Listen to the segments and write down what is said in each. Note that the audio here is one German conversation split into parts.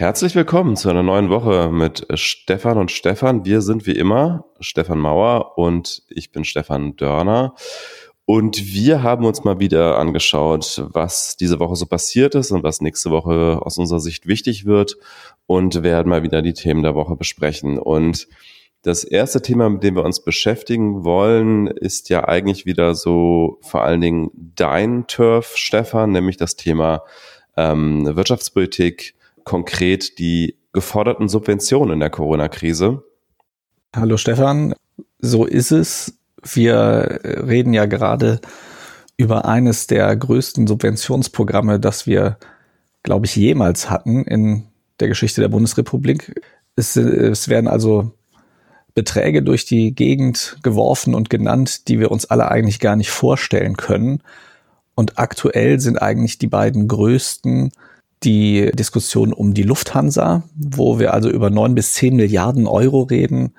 Herzlich willkommen zu einer neuen Woche mit Stefan und Stefan. Wir sind wie immer Stefan Mauer und ich bin Stefan Dörner. Und wir haben uns mal wieder angeschaut, was diese Woche so passiert ist und was nächste Woche aus unserer Sicht wichtig wird und werden mal wieder die Themen der Woche besprechen. Und das erste Thema, mit dem wir uns beschäftigen wollen, ist ja eigentlich wieder so vor allen Dingen dein Turf, Stefan, nämlich das Thema ähm, Wirtschaftspolitik, konkret die geforderten Subventionen in der Corona-Krise. Hallo Stefan, so ist es. Wir reden ja gerade über eines der größten Subventionsprogramme, das wir, glaube ich, jemals hatten in der Geschichte der Bundesrepublik. Es, es werden also Beträge durch die Gegend geworfen und genannt, die wir uns alle eigentlich gar nicht vorstellen können. Und aktuell sind eigentlich die beiden größten die Diskussion um die Lufthansa, wo wir also über neun bis zehn Milliarden Euro reden,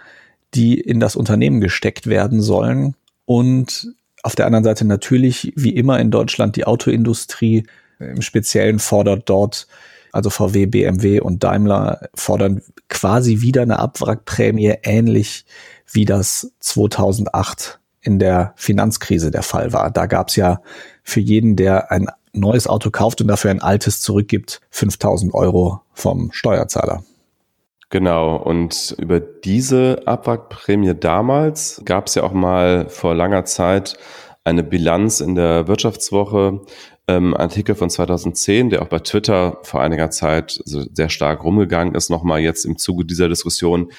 die in das Unternehmen gesteckt werden sollen. Und auf der anderen Seite natürlich, wie immer in Deutschland, die Autoindustrie. Im Speziellen fordert dort, also VW, BMW und Daimler fordern quasi wieder eine Abwrackprämie, ähnlich wie das 2008 in der Finanzkrise der Fall war. Da gab es ja für jeden, der ein neues Auto kauft und dafür ein altes zurückgibt, 5000 Euro vom Steuerzahler. Genau, und über diese Abwrackprämie damals gab es ja auch mal vor langer Zeit eine Bilanz in der Wirtschaftswoche, ähm, Artikel von 2010, der auch bei Twitter vor einiger Zeit sehr stark rumgegangen ist, nochmal jetzt im Zuge dieser Diskussion.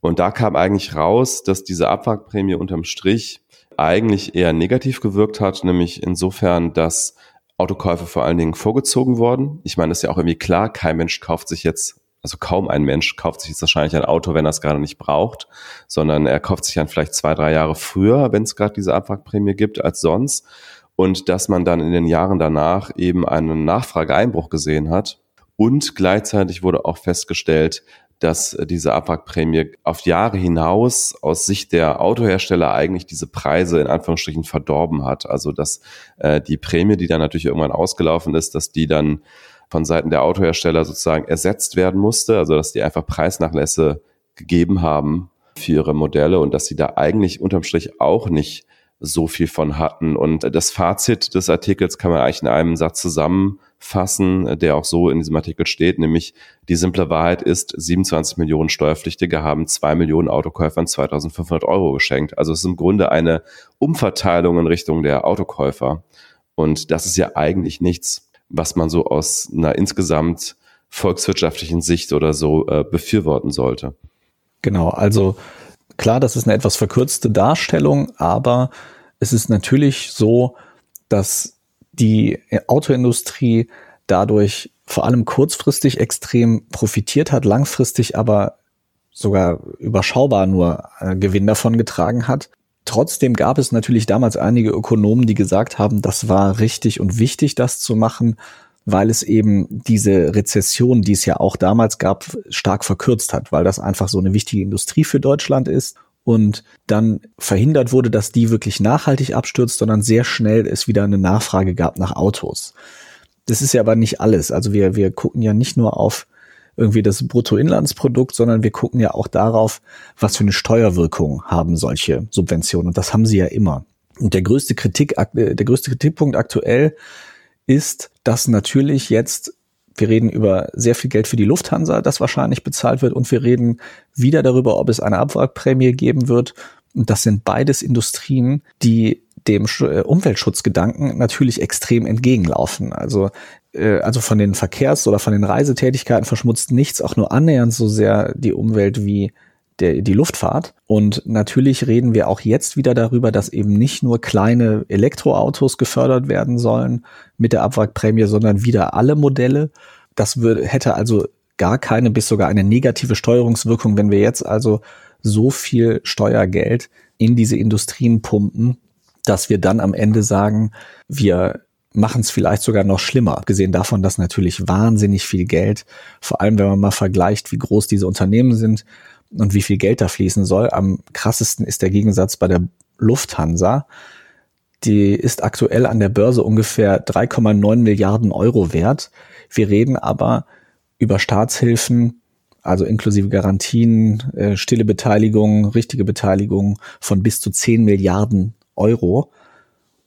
Und da kam eigentlich raus, dass diese Abwrackprämie unterm Strich eigentlich eher negativ gewirkt hat, nämlich insofern, dass Autokäufe vor allen Dingen vorgezogen worden. Ich meine, ist ja auch irgendwie klar, kein Mensch kauft sich jetzt, also kaum ein Mensch kauft sich jetzt wahrscheinlich ein Auto, wenn er es gerade nicht braucht, sondern er kauft sich dann vielleicht zwei, drei Jahre früher, wenn es gerade diese Abwrackprämie gibt, als sonst. Und dass man dann in den Jahren danach eben einen Nachfrageeinbruch gesehen hat. Und gleichzeitig wurde auch festgestellt, dass diese Abwrackprämie auf Jahre hinaus aus Sicht der Autohersteller eigentlich diese Preise in Anführungsstrichen verdorben hat. Also dass äh, die Prämie, die dann natürlich irgendwann ausgelaufen ist, dass die dann von Seiten der Autohersteller sozusagen ersetzt werden musste, also dass die einfach Preisnachlässe gegeben haben für ihre Modelle und dass sie da eigentlich unterm Strich auch nicht so viel von hatten. Und das Fazit des Artikels kann man eigentlich in einem Satz zusammenfassen, der auch so in diesem Artikel steht, nämlich die simple Wahrheit ist, 27 Millionen Steuerpflichtige haben zwei Millionen Autokäufern 2500 Euro geschenkt. Also es ist im Grunde eine Umverteilung in Richtung der Autokäufer. Und das ist ja eigentlich nichts, was man so aus einer insgesamt volkswirtschaftlichen Sicht oder so äh, befürworten sollte. Genau, also Klar, das ist eine etwas verkürzte Darstellung, aber es ist natürlich so, dass die Autoindustrie dadurch vor allem kurzfristig extrem profitiert hat, langfristig aber sogar überschaubar nur äh, Gewinn davon getragen hat. Trotzdem gab es natürlich damals einige Ökonomen, die gesagt haben, das war richtig und wichtig, das zu machen, weil es eben diese Rezession, die es ja auch damals gab, stark verkürzt hat, weil das einfach so eine wichtige Industrie für Deutschland ist und dann verhindert wurde, dass die wirklich nachhaltig abstürzt, sondern sehr schnell es wieder eine Nachfrage gab nach Autos. Das ist ja aber nicht alles. Also wir, wir gucken ja nicht nur auf irgendwie das Bruttoinlandsprodukt, sondern wir gucken ja auch darauf, was für eine Steuerwirkung haben solche Subventionen. Und das haben sie ja immer. Und der größte Kritik, der größte Kritikpunkt aktuell ist, dass natürlich jetzt wir reden über sehr viel Geld für die Lufthansa, das wahrscheinlich bezahlt wird, und wir reden wieder darüber, ob es eine Abwrackprämie geben wird. Und das sind beides Industrien, die dem äh, Umweltschutzgedanken natürlich extrem entgegenlaufen. Also, äh, also von den Verkehrs- oder von den Reisetätigkeiten verschmutzt nichts auch nur annähernd so sehr die Umwelt wie der, die Luftfahrt. Und natürlich reden wir auch jetzt wieder darüber, dass eben nicht nur kleine Elektroautos gefördert werden sollen mit der Abwrackprämie, sondern wieder alle Modelle. Das würde, hätte also gar keine bis sogar eine negative Steuerungswirkung, wenn wir jetzt also so viel Steuergeld in diese Industrien pumpen, dass wir dann am Ende sagen, wir machen es vielleicht sogar noch schlimmer. Abgesehen davon, dass natürlich wahnsinnig viel Geld, vor allem wenn man mal vergleicht, wie groß diese Unternehmen sind, und wie viel Geld da fließen soll. Am krassesten ist der Gegensatz bei der Lufthansa. Die ist aktuell an der Börse ungefähr 3,9 Milliarden Euro wert. Wir reden aber über Staatshilfen, also inklusive Garantien, äh, stille Beteiligung, richtige Beteiligung von bis zu 10 Milliarden Euro.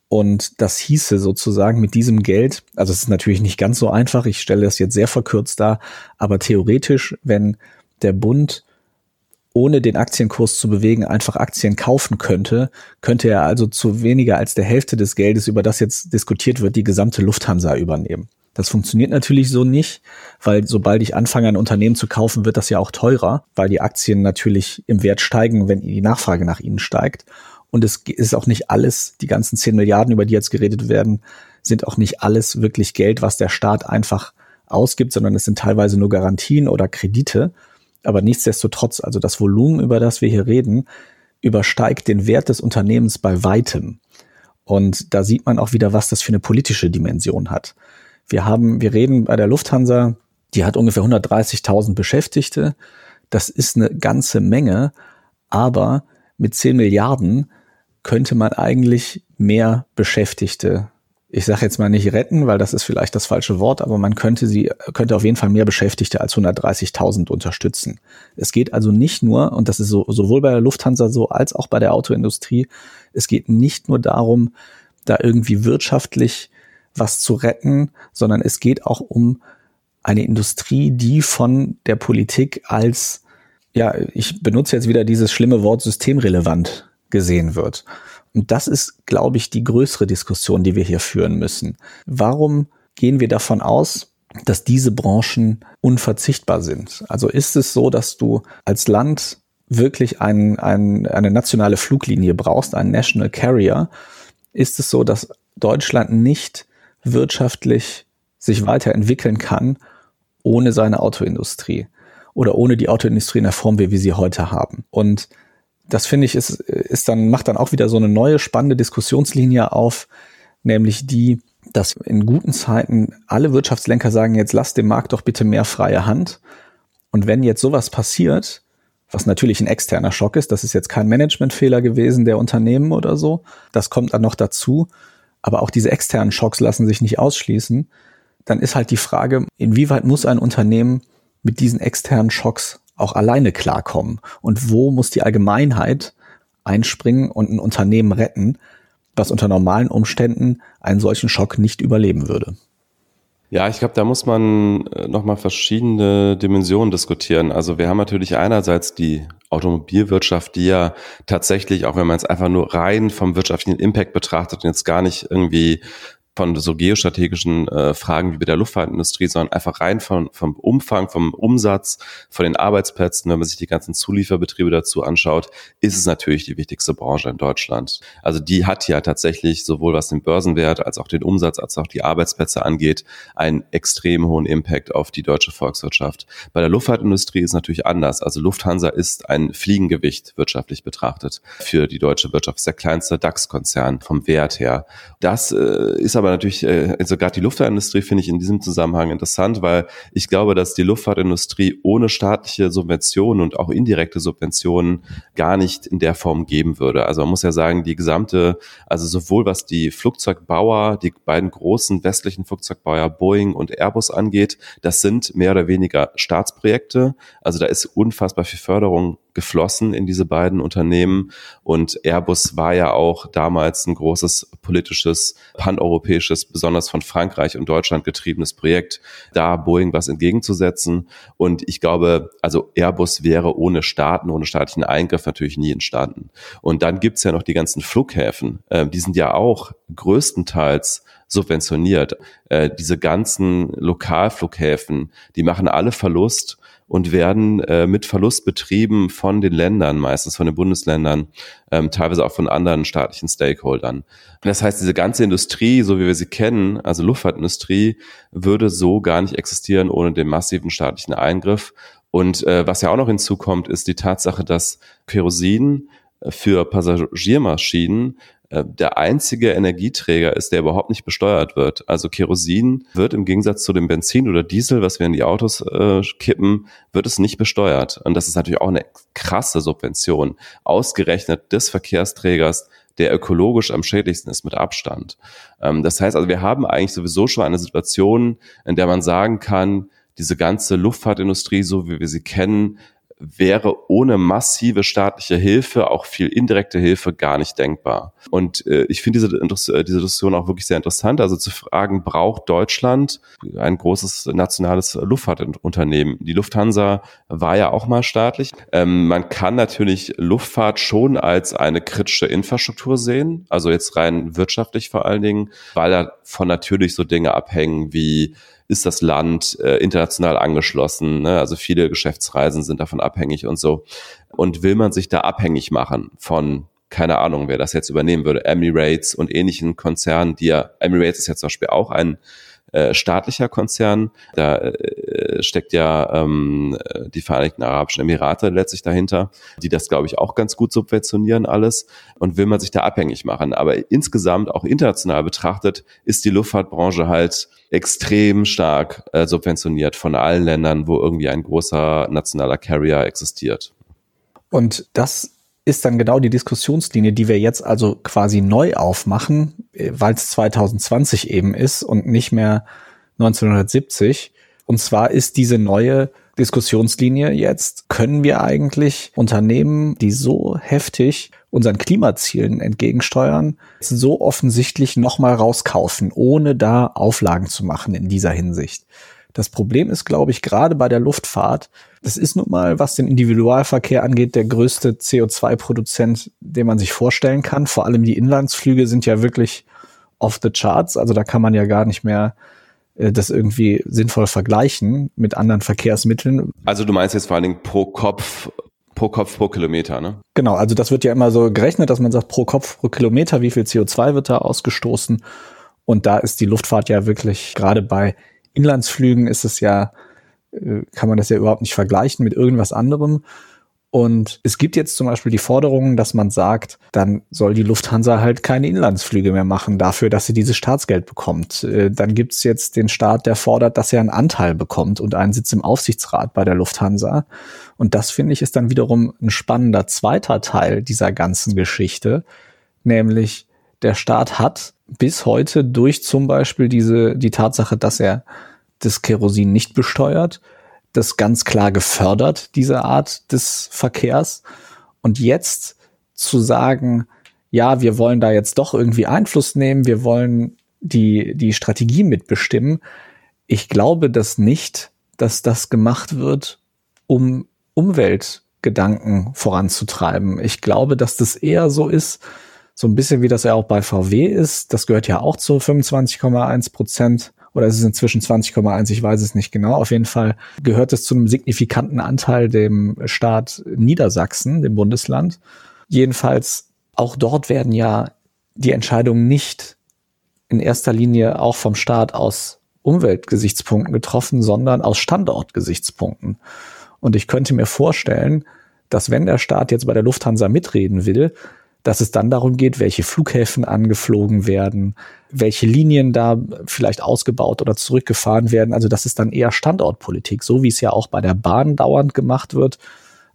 Und das hieße sozusagen mit diesem Geld, also es ist natürlich nicht ganz so einfach, ich stelle das jetzt sehr verkürzt dar, aber theoretisch, wenn der Bund ohne den Aktienkurs zu bewegen einfach Aktien kaufen könnte, könnte er also zu weniger als der Hälfte des Geldes, über das jetzt diskutiert wird, die gesamte Lufthansa übernehmen. Das funktioniert natürlich so nicht, weil sobald ich anfange, ein Unternehmen zu kaufen, wird das ja auch teurer, weil die Aktien natürlich im Wert steigen, wenn die Nachfrage nach ihnen steigt. Und es ist auch nicht alles, die ganzen 10 Milliarden, über die jetzt geredet werden, sind auch nicht alles wirklich Geld, was der Staat einfach ausgibt, sondern es sind teilweise nur Garantien oder Kredite. Aber nichtsdestotrotz, also das Volumen, über das wir hier reden, übersteigt den Wert des Unternehmens bei weitem. Und da sieht man auch wieder, was das für eine politische Dimension hat. Wir haben, wir reden bei der Lufthansa, die hat ungefähr 130.000 Beschäftigte. Das ist eine ganze Menge, aber mit 10 Milliarden könnte man eigentlich mehr Beschäftigte, ich sage jetzt mal nicht retten, weil das ist vielleicht das falsche Wort, aber man könnte sie, könnte auf jeden Fall mehr Beschäftigte als 130.000 unterstützen. Es geht also nicht nur, und das ist so, sowohl bei der Lufthansa so als auch bei der Autoindustrie, es geht nicht nur darum, da irgendwie wirtschaftlich was zu retten, sondern es geht auch um eine Industrie, die von der Politik als, ja, ich benutze jetzt wieder dieses schlimme Wort systemrelevant gesehen wird. Und das ist, glaube ich, die größere Diskussion, die wir hier führen müssen. Warum gehen wir davon aus, dass diese Branchen unverzichtbar sind? Also ist es so, dass du als Land wirklich ein, ein, eine nationale Fluglinie brauchst, einen National Carrier? Ist es so, dass Deutschland nicht wirtschaftlich sich weiterentwickeln kann ohne seine Autoindustrie oder ohne die Autoindustrie in der Form, wie wir sie heute haben? Und das finde ich ist, ist dann, macht dann auch wieder so eine neue spannende Diskussionslinie auf, nämlich die, dass in guten Zeiten alle Wirtschaftslenker sagen, jetzt lasst dem Markt doch bitte mehr freie Hand. Und wenn jetzt sowas passiert, was natürlich ein externer Schock ist, das ist jetzt kein Managementfehler gewesen der Unternehmen oder so, das kommt dann noch dazu, aber auch diese externen Schocks lassen sich nicht ausschließen, dann ist halt die Frage, inwieweit muss ein Unternehmen mit diesen externen Schocks auch alleine klarkommen? Und wo muss die Allgemeinheit einspringen und ein Unternehmen retten, was unter normalen Umständen einen solchen Schock nicht überleben würde? Ja, ich glaube, da muss man äh, nochmal verschiedene Dimensionen diskutieren. Also wir haben natürlich einerseits die Automobilwirtschaft, die ja tatsächlich, auch wenn man es einfach nur rein vom wirtschaftlichen Impact betrachtet und jetzt gar nicht irgendwie von so geostrategischen äh, Fragen wie bei der Luftfahrtindustrie, sondern einfach rein von, vom Umfang, vom Umsatz, von den Arbeitsplätzen, wenn man sich die ganzen Zulieferbetriebe dazu anschaut, ist es natürlich die wichtigste Branche in Deutschland. Also die hat ja tatsächlich sowohl was den Börsenwert als auch den Umsatz als auch die Arbeitsplätze angeht, einen extrem hohen Impact auf die deutsche Volkswirtschaft. Bei der Luftfahrtindustrie ist natürlich anders. Also Lufthansa ist ein Fliegengewicht wirtschaftlich betrachtet für die deutsche Wirtschaft. Das ist der kleinste DAX-Konzern vom Wert her. Das äh, ist aber natürlich, äh, also gerade die Luftfahrtindustrie finde ich in diesem Zusammenhang interessant, weil ich glaube, dass die Luftfahrtindustrie ohne staatliche Subventionen und auch indirekte Subventionen gar nicht in der Form geben würde. Also man muss ja sagen, die gesamte, also sowohl was die Flugzeugbauer, die beiden großen westlichen Flugzeugbauer Boeing und Airbus angeht, das sind mehr oder weniger Staatsprojekte. Also da ist unfassbar viel Förderung geflossen in diese beiden Unternehmen. Und Airbus war ja auch damals ein großes politisches, paneuropäisches, besonders von Frankreich und Deutschland getriebenes Projekt, da Boeing was entgegenzusetzen. Und ich glaube, also Airbus wäre ohne Staaten, ohne staatlichen Eingriff natürlich nie entstanden. Und dann gibt's ja noch die ganzen Flughäfen. Äh, die sind ja auch größtenteils subventioniert. Äh, diese ganzen Lokalflughäfen, die machen alle Verlust und werden äh, mit Verlust betrieben von den Ländern, meistens von den Bundesländern, ähm, teilweise auch von anderen staatlichen Stakeholdern. Das heißt, diese ganze Industrie, so wie wir sie kennen, also Luftfahrtindustrie, würde so gar nicht existieren ohne den massiven staatlichen Eingriff. Und äh, was ja auch noch hinzukommt, ist die Tatsache, dass Kerosin für Passagiermaschinen äh, der einzige Energieträger ist, der überhaupt nicht besteuert wird. Also Kerosin wird im Gegensatz zu dem Benzin oder Diesel, was wir in die Autos äh, kippen, wird es nicht besteuert. Und das ist natürlich auch eine krasse Subvention, ausgerechnet des Verkehrsträgers, der ökologisch am schädlichsten ist mit Abstand. Ähm, das heißt also, wir haben eigentlich sowieso schon eine Situation, in der man sagen kann, diese ganze Luftfahrtindustrie, so wie wir sie kennen, wäre ohne massive staatliche Hilfe, auch viel indirekte Hilfe, gar nicht denkbar. Und äh, ich finde diese, äh, diese Diskussion auch wirklich sehr interessant. Also zu fragen, braucht Deutschland ein großes nationales Luftfahrtunternehmen? Die Lufthansa war ja auch mal staatlich. Ähm, man kann natürlich Luftfahrt schon als eine kritische Infrastruktur sehen, also jetzt rein wirtschaftlich vor allen Dingen, weil davon natürlich so Dinge abhängen wie ist das Land äh, international angeschlossen. Ne? Also viele Geschäftsreisen sind davon abhängig und so. Und will man sich da abhängig machen von keine Ahnung, wer das jetzt übernehmen würde, Emirates und ähnlichen Konzernen, die ja, Emirates ist ja zum Beispiel auch ein äh, staatlicher Konzern. Da äh, steckt ja ähm, die Vereinigten Arabischen Emirate letztlich dahinter, die das, glaube ich, auch ganz gut subventionieren alles und will man sich da abhängig machen. Aber insgesamt, auch international betrachtet, ist die Luftfahrtbranche halt extrem stark äh, subventioniert von allen Ländern, wo irgendwie ein großer nationaler Carrier existiert. Und das ist dann genau die Diskussionslinie, die wir jetzt also quasi neu aufmachen, weil es 2020 eben ist und nicht mehr 1970. Und zwar ist diese neue Diskussionslinie jetzt, können wir eigentlich Unternehmen, die so heftig unseren Klimazielen entgegensteuern, so offensichtlich nochmal rauskaufen, ohne da Auflagen zu machen in dieser Hinsicht. Das Problem ist, glaube ich, gerade bei der Luftfahrt, das ist nun mal, was den Individualverkehr angeht, der größte CO2-Produzent, den man sich vorstellen kann. Vor allem die Inlandsflüge sind ja wirklich off the charts. Also da kann man ja gar nicht mehr äh, das irgendwie sinnvoll vergleichen mit anderen Verkehrsmitteln. Also du meinst jetzt vor allen Dingen pro Kopf pro Kopf pro Kilometer, ne? Genau, also das wird ja immer so gerechnet, dass man sagt, pro Kopf pro Kilometer, wie viel CO2 wird da ausgestoßen? Und da ist die Luftfahrt ja wirklich, gerade bei Inlandsflügen ist es ja, äh, kann man das ja überhaupt nicht vergleichen mit irgendwas anderem. Und es gibt jetzt zum Beispiel die Forderung, dass man sagt, dann soll die Lufthansa halt keine Inlandsflüge mehr machen dafür, dass sie dieses Staatsgeld bekommt. Äh, dann gibt es jetzt den Staat, der fordert, dass er einen Anteil bekommt und einen Sitz im Aufsichtsrat bei der Lufthansa. Und das finde ich ist dann wiederum ein spannender zweiter Teil dieser ganzen Geschichte, nämlich der Staat hat bis heute durch zum Beispiel diese, die Tatsache, dass er das Kerosin nicht besteuert, das ganz klar gefördert, diese Art des Verkehrs. Und jetzt zu sagen, ja, wir wollen da jetzt doch irgendwie Einfluss nehmen, wir wollen die, die Strategie mitbestimmen. Ich glaube das nicht, dass das gemacht wird, um Umweltgedanken voranzutreiben. Ich glaube, dass das eher so ist, so ein bisschen wie das ja auch bei VW ist. Das gehört ja auch zu 25,1 Prozent oder ist es inzwischen 20,1, ich weiß es nicht genau. Auf jeden Fall gehört es zu einem signifikanten Anteil dem Staat Niedersachsen, dem Bundesland. Jedenfalls auch dort werden ja die Entscheidungen nicht in erster Linie auch vom Staat aus Umweltgesichtspunkten getroffen, sondern aus Standortgesichtspunkten. Und ich könnte mir vorstellen, dass wenn der Staat jetzt bei der Lufthansa mitreden will, dass es dann darum geht, welche Flughäfen angeflogen werden, welche Linien da vielleicht ausgebaut oder zurückgefahren werden. Also das ist dann eher Standortpolitik, so wie es ja auch bei der Bahn dauernd gemacht wird,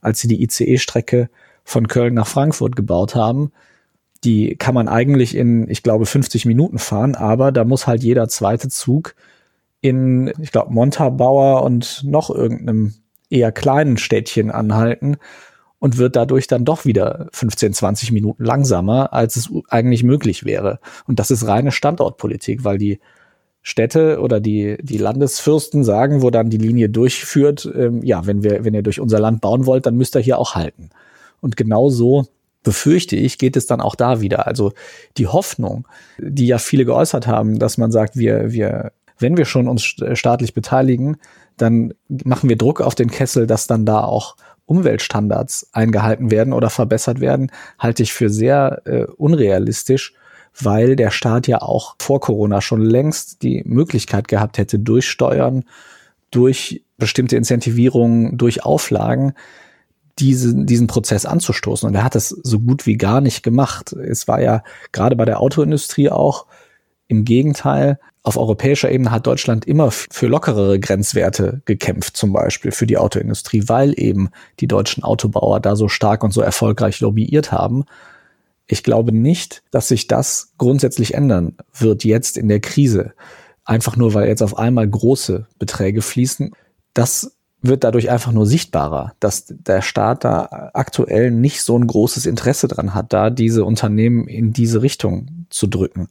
als sie die ICE-Strecke von Köln nach Frankfurt gebaut haben. Die kann man eigentlich in, ich glaube, 50 Minuten fahren, aber da muss halt jeder zweite Zug in, ich glaube, Montabaur und noch irgendeinem eher kleinen Städtchen anhalten und wird dadurch dann doch wieder 15, 20 Minuten langsamer, als es eigentlich möglich wäre. Und das ist reine Standortpolitik, weil die Städte oder die, die Landesfürsten sagen, wo dann die Linie durchführt, ähm, ja, wenn wir, wenn ihr durch unser Land bauen wollt, dann müsst ihr hier auch halten. Und genau so befürchte ich, geht es dann auch da wieder. Also die Hoffnung, die ja viele geäußert haben, dass man sagt, wir, wir, wenn wir schon uns staatlich beteiligen, dann machen wir Druck auf den Kessel, dass dann da auch Umweltstandards eingehalten werden oder verbessert werden, halte ich für sehr äh, unrealistisch, weil der Staat ja auch vor Corona schon längst die Möglichkeit gehabt hätte, durch Steuern, durch bestimmte Incentivierungen, durch Auflagen, diesen, diesen Prozess anzustoßen. Und er hat es so gut wie gar nicht gemacht. Es war ja gerade bei der Autoindustrie auch im Gegenteil auf europäischer Ebene hat Deutschland immer für lockerere Grenzwerte gekämpft, zum Beispiel für die Autoindustrie, weil eben die deutschen Autobauer da so stark und so erfolgreich lobbyiert haben. Ich glaube nicht, dass sich das grundsätzlich ändern wird jetzt in der Krise. Einfach nur, weil jetzt auf einmal große Beträge fließen. das wird dadurch einfach nur sichtbarer, dass der Staat da aktuell nicht so ein großes Interesse dran hat, da diese Unternehmen in diese Richtung zu drücken.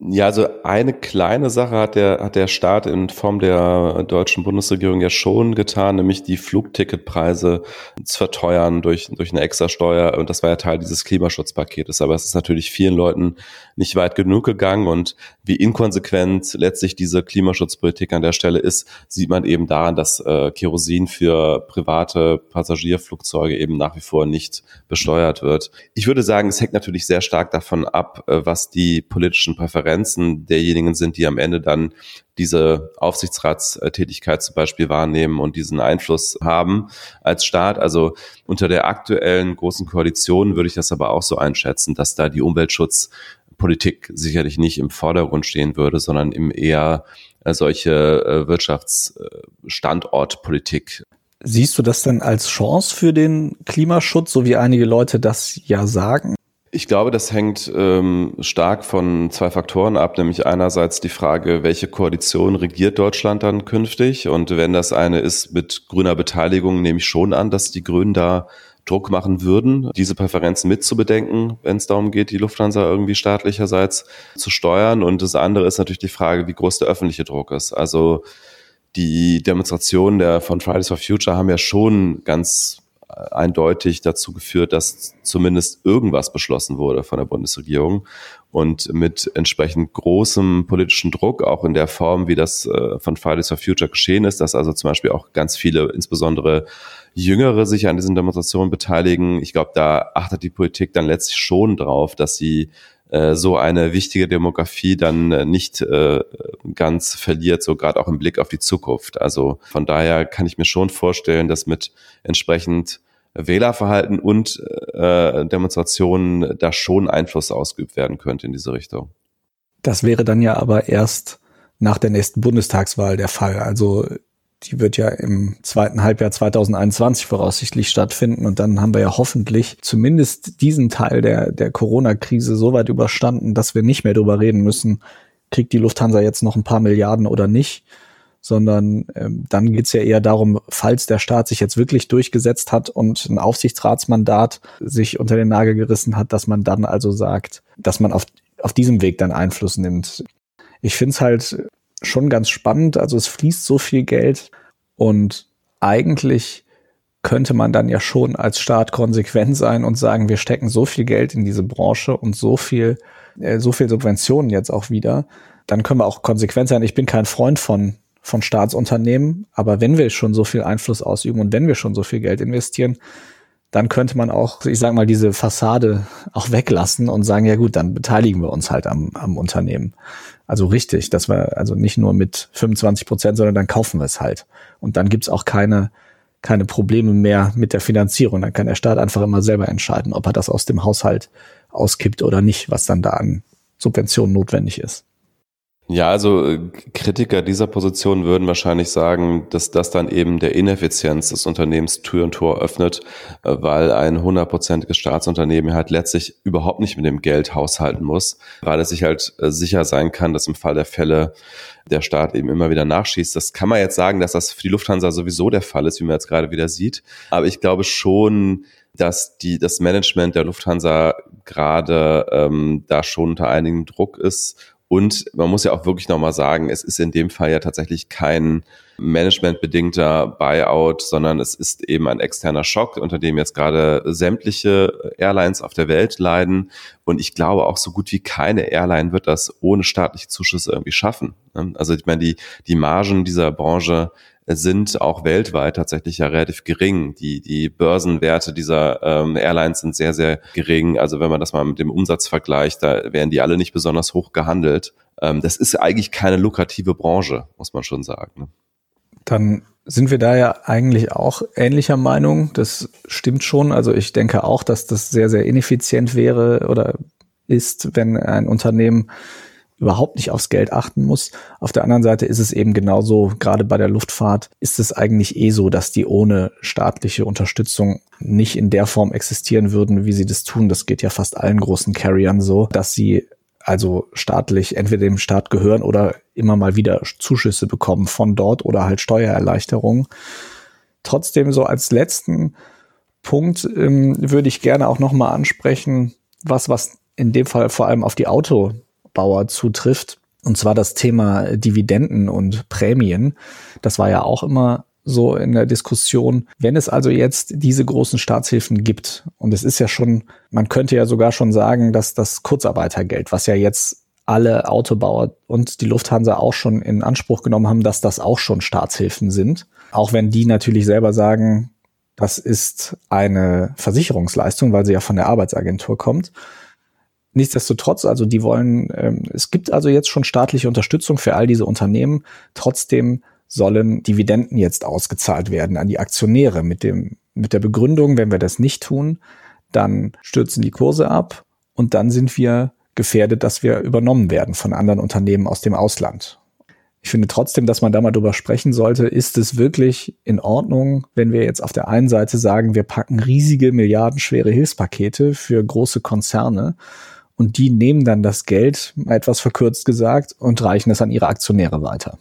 Ja, also eine kleine Sache hat der, hat der Staat in Form der deutschen Bundesregierung ja schon getan, nämlich die Flugticketpreise zu verteuern durch, durch eine Extrasteuer. Und das war ja Teil dieses Klimaschutzpaketes. Aber es ist natürlich vielen Leuten nicht weit genug gegangen. Und wie inkonsequent letztlich diese Klimaschutzpolitik an der Stelle ist, sieht man eben daran, dass äh, Kerosin für private Passagierflugzeuge eben nach wie vor nicht besteuert wird. Ich würde sagen, es hängt natürlich sehr stark davon ab, äh, was die politischen Präferenzen Präferenzen derjenigen sind, die am Ende dann diese Aufsichtsratstätigkeit zum Beispiel wahrnehmen und diesen Einfluss haben als Staat. Also unter der aktuellen großen Koalition würde ich das aber auch so einschätzen, dass da die Umweltschutzpolitik sicherlich nicht im Vordergrund stehen würde, sondern im eher äh, solche äh, Wirtschaftsstandortpolitik Siehst du das denn als Chance für den Klimaschutz, so wie einige Leute das ja sagen? Ich glaube, das hängt ähm, stark von zwei Faktoren ab, nämlich einerseits die Frage, welche Koalition regiert Deutschland dann künftig? Und wenn das eine ist mit grüner Beteiligung, nehme ich schon an, dass die Grünen da Druck machen würden, diese Präferenzen mitzubedenken, wenn es darum geht, die Lufthansa irgendwie staatlicherseits zu steuern. Und das andere ist natürlich die Frage, wie groß der öffentliche Druck ist. Also die Demonstrationen der von Fridays for Future haben ja schon ganz eindeutig dazu geführt, dass zumindest irgendwas beschlossen wurde von der Bundesregierung und mit entsprechend großem politischen Druck, auch in der Form, wie das äh, von Fridays for Future geschehen ist, dass also zum Beispiel auch ganz viele, insbesondere Jüngere, sich an diesen Demonstrationen beteiligen. Ich glaube, da achtet die Politik dann letztlich schon drauf, dass sie äh, so eine wichtige Demografie dann äh, nicht äh, ganz verliert, so gerade auch im Blick auf die Zukunft. Also von daher kann ich mir schon vorstellen, dass mit entsprechend Wählerverhalten und äh, Demonstrationen da schon Einfluss ausgeübt werden könnte in diese Richtung. Das wäre dann ja aber erst nach der nächsten Bundestagswahl der Fall. Also die wird ja im zweiten Halbjahr 2021 voraussichtlich stattfinden und dann haben wir ja hoffentlich zumindest diesen Teil der, der Corona-Krise so weit überstanden, dass wir nicht mehr darüber reden müssen, kriegt die Lufthansa jetzt noch ein paar Milliarden oder nicht, sondern ähm, dann geht's ja eher darum, falls der Staat sich jetzt wirklich durchgesetzt hat und ein Aufsichtsratsmandat sich unter den Nagel gerissen hat, dass man dann also sagt, dass man auf, auf diesem Weg dann Einfluss nimmt. Ich finde es halt schon ganz spannend. Also es fließt so viel Geld und eigentlich könnte man dann ja schon als Staat konsequent sein und sagen, wir stecken so viel Geld in diese Branche und so viel, äh, so viel Subventionen jetzt auch wieder. Dann können wir auch konsequent sein. Ich bin kein Freund von, von Staatsunternehmen, aber wenn wir schon so viel Einfluss ausüben und wenn wir schon so viel Geld investieren, dann könnte man auch, ich sag mal, diese Fassade auch weglassen und sagen, ja gut, dann beteiligen wir uns halt am, am Unternehmen. Also richtig, dass wir also nicht nur mit 25 Prozent, sondern dann kaufen wir es halt. Und dann gibt's auch keine, keine Probleme mehr mit der Finanzierung. Dann kann der Staat einfach immer selber entscheiden, ob er das aus dem Haushalt auskippt oder nicht, was dann da an Subventionen notwendig ist. Ja, also äh, Kritiker dieser Position würden wahrscheinlich sagen, dass das dann eben der Ineffizienz des Unternehmens Tür und Tor öffnet, äh, weil ein hundertprozentiges Staatsunternehmen halt letztlich überhaupt nicht mit dem Geld haushalten muss, weil es sich halt äh, sicher sein kann, dass im Fall der Fälle der Staat eben immer wieder nachschießt. Das kann man jetzt sagen, dass das für die Lufthansa sowieso der Fall ist, wie man jetzt gerade wieder sieht. Aber ich glaube schon, dass die, das Management der Lufthansa gerade ähm, da schon unter einigen Druck ist und man muss ja auch wirklich nochmal sagen, es ist in dem Fall ja tatsächlich kein managementbedingter Buyout, sondern es ist eben ein externer Schock, unter dem jetzt gerade sämtliche Airlines auf der Welt leiden. Und ich glaube auch so gut wie keine Airline wird das ohne staatliche Zuschüsse irgendwie schaffen. Also ich meine, die, die Margen dieser Branche sind auch weltweit tatsächlich ja relativ gering. Die, die Börsenwerte dieser ähm, Airlines sind sehr, sehr gering. Also wenn man das mal mit dem Umsatz vergleicht, da werden die alle nicht besonders hoch gehandelt. Ähm, das ist eigentlich keine lukrative Branche, muss man schon sagen. Ne? Dann sind wir da ja eigentlich auch ähnlicher Meinung. Das stimmt schon. Also ich denke auch, dass das sehr, sehr ineffizient wäre oder ist, wenn ein Unternehmen überhaupt nicht aufs Geld achten muss. Auf der anderen Seite ist es eben genauso, gerade bei der Luftfahrt ist es eigentlich eh so, dass die ohne staatliche Unterstützung nicht in der Form existieren würden, wie sie das tun. Das geht ja fast allen großen Carriern so, dass sie also staatlich entweder dem Staat gehören oder immer mal wieder Zuschüsse bekommen von dort oder halt Steuererleichterungen. Trotzdem so als letzten Punkt ähm, würde ich gerne auch nochmal ansprechen, was, was in dem Fall vor allem auf die Autobauer zutrifft. Und zwar das Thema Dividenden und Prämien. Das war ja auch immer so in der Diskussion. Wenn es also jetzt diese großen Staatshilfen gibt, und es ist ja schon, man könnte ja sogar schon sagen, dass das Kurzarbeitergeld, was ja jetzt alle Autobauer und die Lufthansa auch schon in Anspruch genommen haben, dass das auch schon Staatshilfen sind. Auch wenn die natürlich selber sagen, das ist eine Versicherungsleistung, weil sie ja von der Arbeitsagentur kommt. Nichtsdestotrotz, also die wollen, ähm, es gibt also jetzt schon staatliche Unterstützung für all diese Unternehmen. Trotzdem sollen Dividenden jetzt ausgezahlt werden an die Aktionäre mit dem, mit der Begründung, wenn wir das nicht tun, dann stürzen die Kurse ab und dann sind wir gefährdet, dass wir übernommen werden von anderen Unternehmen aus dem Ausland. Ich finde trotzdem, dass man da mal drüber sprechen sollte, ist es wirklich in Ordnung, wenn wir jetzt auf der einen Seite sagen, wir packen riesige milliardenschwere Hilfspakete für große Konzerne und die nehmen dann das Geld, etwas verkürzt gesagt, und reichen es an ihre Aktionäre weiter.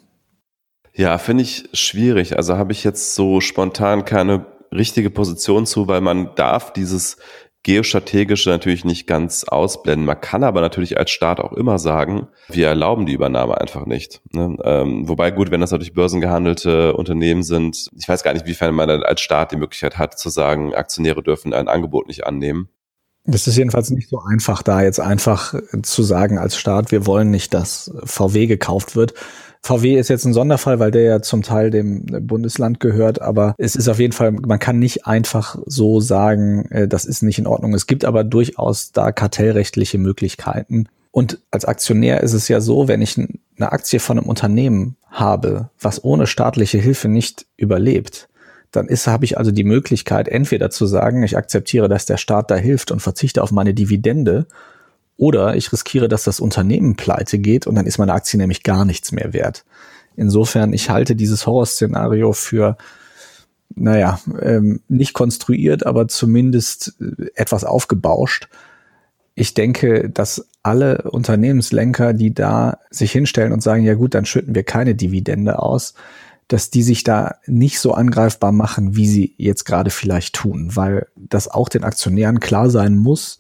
Ja, finde ich schwierig. Also habe ich jetzt so spontan keine richtige Position zu, weil man darf dieses geostrategische natürlich nicht ganz ausblenden. Man kann aber natürlich als Staat auch immer sagen, wir erlauben die Übernahme einfach nicht. Ne? Ähm, wobei gut, wenn das natürlich börsengehandelte Unternehmen sind, ich weiß gar nicht, wiefern man als Staat die Möglichkeit hat zu sagen, Aktionäre dürfen ein Angebot nicht annehmen. Das ist jedenfalls nicht so einfach, da jetzt einfach zu sagen als Staat, wir wollen nicht, dass VW gekauft wird. VW ist jetzt ein Sonderfall, weil der ja zum Teil dem Bundesland gehört, aber es ist auf jeden Fall, man kann nicht einfach so sagen, äh, das ist nicht in Ordnung. Es gibt aber durchaus da kartellrechtliche Möglichkeiten. Und als Aktionär ist es ja so, wenn ich eine Aktie von einem Unternehmen habe, was ohne staatliche Hilfe nicht überlebt, dann ist, habe ich also die Möglichkeit, entweder zu sagen, ich akzeptiere, dass der Staat da hilft und verzichte auf meine Dividende oder ich riskiere, dass das Unternehmen pleite geht und dann ist meine Aktie nämlich gar nichts mehr wert. Insofern, ich halte dieses Horrorszenario für, naja, ähm, nicht konstruiert, aber zumindest äh, etwas aufgebauscht. Ich denke, dass alle Unternehmenslenker, die da sich hinstellen und sagen, ja gut, dann schütten wir keine Dividende aus, dass die sich da nicht so angreifbar machen, wie sie jetzt gerade vielleicht tun, weil das auch den Aktionären klar sein muss,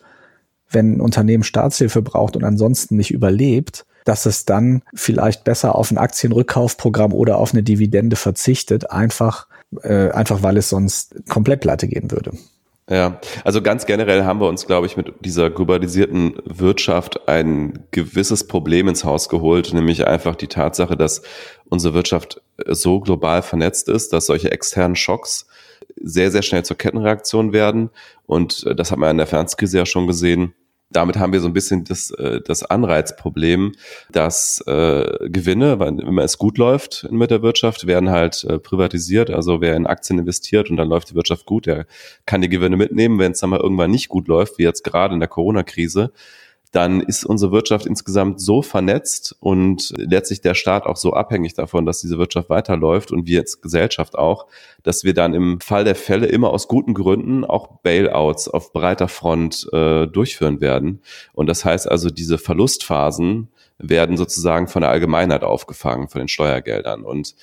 wenn ein Unternehmen Staatshilfe braucht und ansonsten nicht überlebt, dass es dann vielleicht besser auf ein Aktienrückkaufprogramm oder auf eine Dividende verzichtet, einfach, äh, einfach weil es sonst komplett pleite gehen würde. Ja, also ganz generell haben wir uns, glaube ich, mit dieser globalisierten Wirtschaft ein gewisses Problem ins Haus geholt, nämlich einfach die Tatsache, dass unsere Wirtschaft so global vernetzt ist, dass solche externen Schocks sehr, sehr schnell zur Kettenreaktion werden. Und äh, das hat man in der Finanzkrise ja schon gesehen. Damit haben wir so ein bisschen das, äh, das Anreizproblem, dass äh, Gewinne, wenn es gut läuft mit der Wirtschaft, werden halt äh, privatisiert. Also wer in Aktien investiert und dann läuft die Wirtschaft gut, der kann die Gewinne mitnehmen. Wenn es dann mal irgendwann nicht gut läuft, wie jetzt gerade in der Corona-Krise, dann ist unsere Wirtschaft insgesamt so vernetzt und letztlich der Staat auch so abhängig davon, dass diese Wirtschaft weiterläuft und wir als Gesellschaft auch, dass wir dann im Fall der Fälle immer aus guten Gründen auch Bailouts auf breiter Front äh, durchführen werden. Und das heißt also, diese Verlustphasen werden sozusagen von der Allgemeinheit aufgefangen, von den Steuergeldern. Und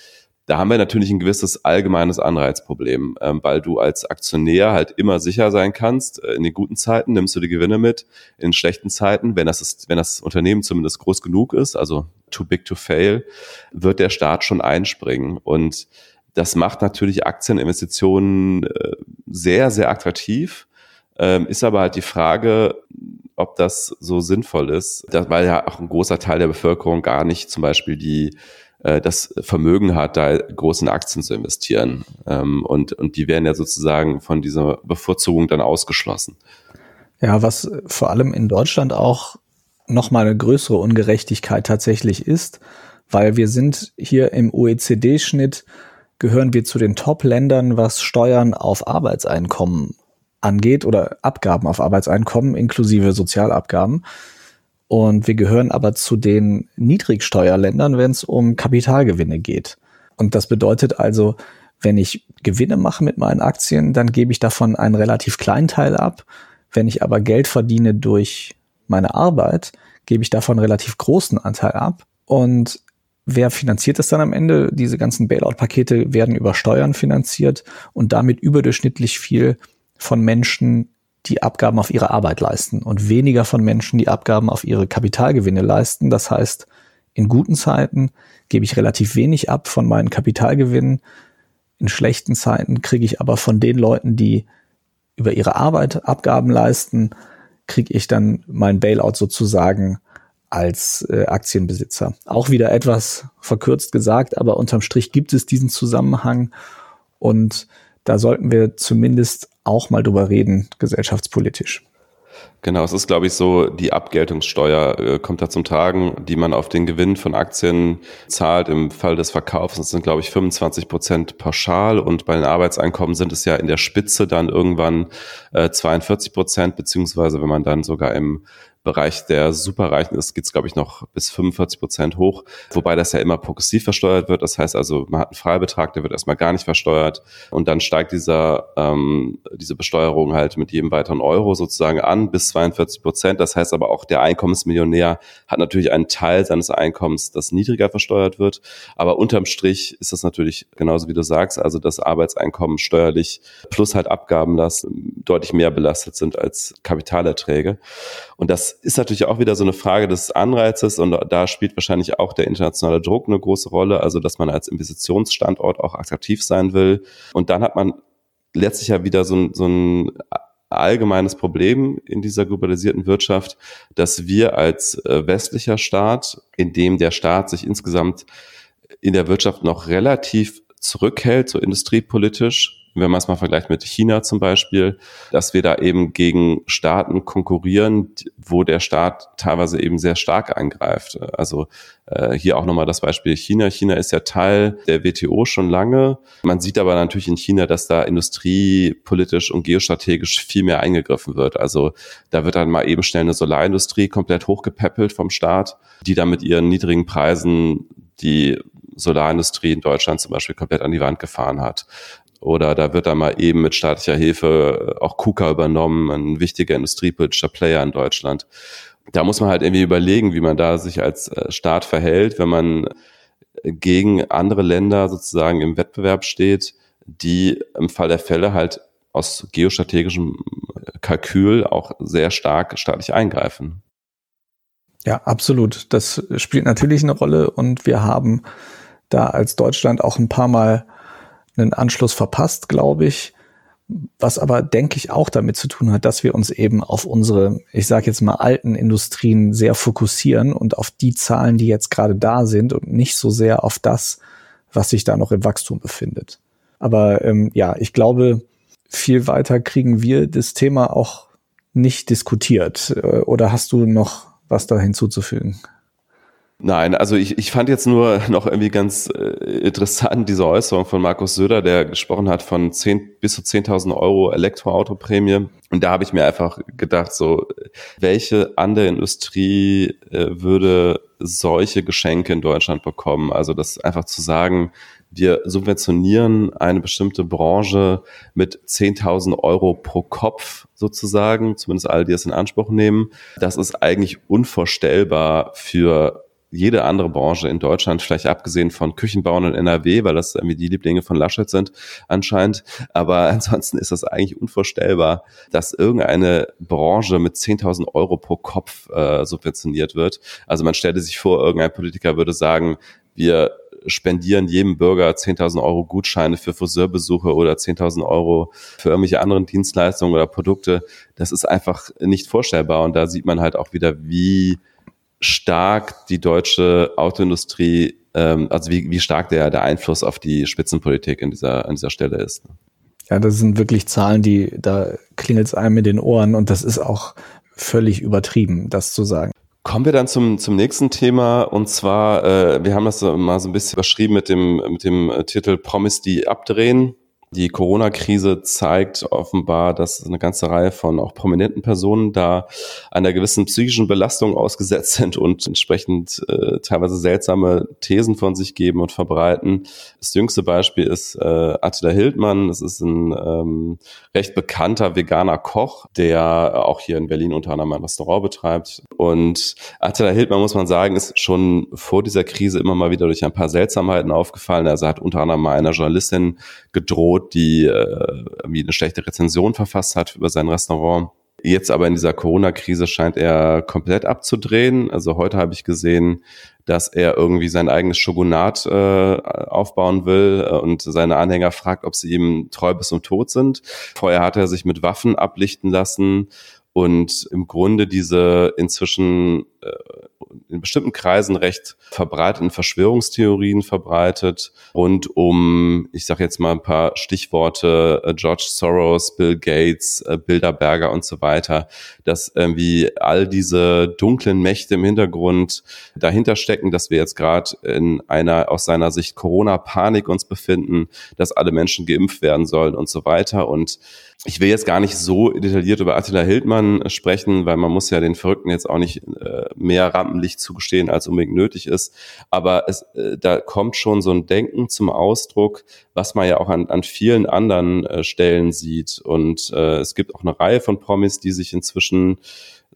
da haben wir natürlich ein gewisses allgemeines Anreizproblem, ähm, weil du als Aktionär halt immer sicher sein kannst, äh, in den guten Zeiten nimmst du die Gewinne mit, in schlechten Zeiten, wenn das, ist, wenn das Unternehmen zumindest groß genug ist, also too big to fail, wird der Staat schon einspringen. Und das macht natürlich Aktieninvestitionen äh, sehr, sehr attraktiv. Ähm, ist aber halt die Frage, ob das so sinnvoll ist, weil ja auch ein großer Teil der Bevölkerung gar nicht zum Beispiel die äh, das Vermögen hat, da großen Aktien zu investieren. Ähm, und, und die werden ja sozusagen von dieser Bevorzugung dann ausgeschlossen. Ja, was vor allem in Deutschland auch nochmal eine größere Ungerechtigkeit tatsächlich ist, weil wir sind hier im OECD-Schnitt, gehören wir zu den Top-Ländern, was Steuern auf Arbeitseinkommen angeht oder Abgaben auf Arbeitseinkommen inklusive Sozialabgaben. Und wir gehören aber zu den Niedrigsteuerländern, wenn es um Kapitalgewinne geht. Und das bedeutet also, wenn ich Gewinne mache mit meinen Aktien, dann gebe ich davon einen relativ kleinen Teil ab. Wenn ich aber Geld verdiene durch meine Arbeit, gebe ich davon relativ großen Anteil ab. Und wer finanziert das dann am Ende? Diese ganzen Bailout-Pakete werden über Steuern finanziert und damit überdurchschnittlich viel von Menschen, die Abgaben auf ihre Arbeit leisten und weniger von Menschen, die Abgaben auf ihre Kapitalgewinne leisten. Das heißt, in guten Zeiten gebe ich relativ wenig ab von meinen Kapitalgewinnen. In schlechten Zeiten kriege ich aber von den Leuten, die über ihre Arbeit Abgaben leisten, kriege ich dann mein Bailout sozusagen als äh, Aktienbesitzer. Auch wieder etwas verkürzt gesagt, aber unterm Strich gibt es diesen Zusammenhang und da sollten wir zumindest auch mal drüber reden, gesellschaftspolitisch. Genau, es ist, glaube ich, so, die Abgeltungssteuer äh, kommt da zum Tragen, die man auf den Gewinn von Aktien zahlt im Fall des Verkaufs. Das sind, glaube ich, 25 Prozent pauschal und bei den Arbeitseinkommen sind es ja in der Spitze dann irgendwann äh, 42 Prozent, beziehungsweise wenn man dann sogar im Bereich der Superreichen ist, geht's glaube ich, noch bis 45 Prozent hoch, wobei das ja immer progressiv versteuert wird. Das heißt also, man hat einen Freibetrag, der wird erstmal gar nicht versteuert und dann steigt dieser, ähm, diese Besteuerung halt mit jedem weiteren Euro sozusagen an bis 42 Prozent. Das heißt aber auch, der Einkommensmillionär hat natürlich einen Teil seines Einkommens, das niedriger versteuert wird. Aber unterm Strich ist das natürlich genauso wie du sagst, also das Arbeitseinkommen steuerlich plus halt Abgaben lassen deutlich mehr belastet sind als Kapitalerträge. Und das ist natürlich auch wieder so eine Frage des Anreizes und da spielt wahrscheinlich auch der internationale Druck eine große Rolle, also dass man als Investitionsstandort auch attraktiv sein will. Und dann hat man letztlich ja wieder so ein, so ein allgemeines Problem in dieser globalisierten Wirtschaft, dass wir als äh, westlicher Staat, in dem der Staat sich insgesamt in der Wirtschaft noch relativ zurückhält, so industriepolitisch, wenn man es mal vergleicht mit China zum Beispiel, dass wir da eben gegen Staaten konkurrieren, wo der Staat teilweise eben sehr stark eingreift. Also äh, hier auch nochmal das Beispiel China. China ist ja Teil der WTO schon lange. Man sieht aber natürlich in China, dass da industriepolitisch und geostrategisch viel mehr eingegriffen wird. Also da wird dann mal eben schnell eine Solarindustrie komplett hochgepäppelt vom Staat, die dann mit ihren niedrigen Preisen die Solarindustrie in Deutschland zum Beispiel komplett an die Wand gefahren hat. Oder da wird dann mal eben mit staatlicher Hilfe äh, auch KUKA übernommen, ein wichtiger industriepolitischer Player in Deutschland. Da muss man halt irgendwie überlegen, wie man da sich als äh, Staat verhält, wenn man gegen andere Länder sozusagen im Wettbewerb steht, die im Fall der Fälle halt aus geostrategischem Kalkül auch sehr stark staatlich eingreifen. Ja, absolut. Das spielt natürlich eine Rolle und wir haben da als Deutschland auch ein paar Mal einen Anschluss verpasst, glaube ich. Was aber, denke ich, auch damit zu tun hat, dass wir uns eben auf unsere, ich sage jetzt mal, alten Industrien sehr fokussieren und auf die Zahlen, die jetzt gerade da sind und nicht so sehr auf das, was sich da noch im Wachstum befindet. Aber ähm, ja, ich glaube, viel weiter kriegen wir das Thema auch nicht diskutiert. Äh, oder hast du noch was da hinzuzufügen? Nein, also ich, ich fand jetzt nur noch irgendwie ganz äh, interessant diese Äußerung von Markus Söder, der gesprochen hat von 10 bis zu 10.000 Euro Elektroautoprämie. Und da habe ich mir einfach gedacht, so, welche andere Industrie äh, würde solche Geschenke in Deutschland bekommen? Also das einfach zu sagen, wir subventionieren eine bestimmte Branche mit 10.000 Euro pro Kopf sozusagen, zumindest alle, die es in Anspruch nehmen. Das ist eigentlich unvorstellbar für jede andere Branche in Deutschland, vielleicht abgesehen von Küchenbauern in NRW, weil das irgendwie die Lieblinge von Laschet sind anscheinend. Aber ansonsten ist das eigentlich unvorstellbar, dass irgendeine Branche mit 10.000 Euro pro Kopf äh, subventioniert wird. Also man stellte sich vor, irgendein Politiker würde sagen, wir spendieren jedem Bürger 10.000 Euro Gutscheine für Friseurbesuche oder 10.000 Euro für irgendwelche anderen Dienstleistungen oder Produkte. Das ist einfach nicht vorstellbar. Und da sieht man halt auch wieder, wie stark die deutsche Autoindustrie, ähm, also wie, wie stark der, der Einfluss auf die Spitzenpolitik in dieser, an dieser Stelle ist. Ja, das sind wirklich Zahlen, die, da klingelt es einem in den Ohren und das ist auch völlig übertrieben, das zu sagen. Kommen wir dann zum, zum nächsten Thema und zwar, äh, wir haben das mal so ein bisschen überschrieben mit dem, mit dem Titel Promis, die abdrehen. Die Corona-Krise zeigt offenbar, dass eine ganze Reihe von auch prominenten Personen da einer gewissen psychischen Belastung ausgesetzt sind und entsprechend äh, teilweise seltsame Thesen von sich geben und verbreiten. Das jüngste Beispiel ist äh, Attila Hildmann. Das ist ein ähm, recht bekannter veganer Koch, der auch hier in Berlin unter anderem ein Restaurant betreibt. Und Attila Hildmann, muss man sagen, ist schon vor dieser Krise immer mal wieder durch ein paar Seltsamheiten aufgefallen. Also hat unter anderem mal einer Journalistin gedroht, die äh, irgendwie eine schlechte Rezension verfasst hat über sein Restaurant. Jetzt aber in dieser Corona-Krise scheint er komplett abzudrehen. Also heute habe ich gesehen, dass er irgendwie sein eigenes Shogunat äh, aufbauen will äh, und seine Anhänger fragt, ob sie ihm treu bis zum Tod sind. Vorher hat er sich mit Waffen ablichten lassen und im Grunde diese inzwischen äh, in bestimmten Kreisen recht verbreiteten Verschwörungstheorien verbreitet rund um, ich sage jetzt mal ein paar Stichworte, äh, George Soros, Bill Gates, äh, Bilderberger und so weiter, dass irgendwie all diese dunklen Mächte im Hintergrund dahinter stecken, dass wir jetzt gerade in einer aus seiner Sicht Corona-Panik uns befinden, dass alle Menschen geimpft werden sollen und so weiter. Und ich will jetzt gar nicht so detailliert über Attila Hildmann sprechen, weil man muss ja den Verrückten jetzt auch nicht äh, mehr Rampenlicht zugestehen, als unbedingt nötig ist. Aber es, äh, da kommt schon so ein Denken zum Ausdruck, was man ja auch an, an vielen anderen äh, Stellen sieht. Und äh, es gibt auch eine Reihe von Promis, die sich inzwischen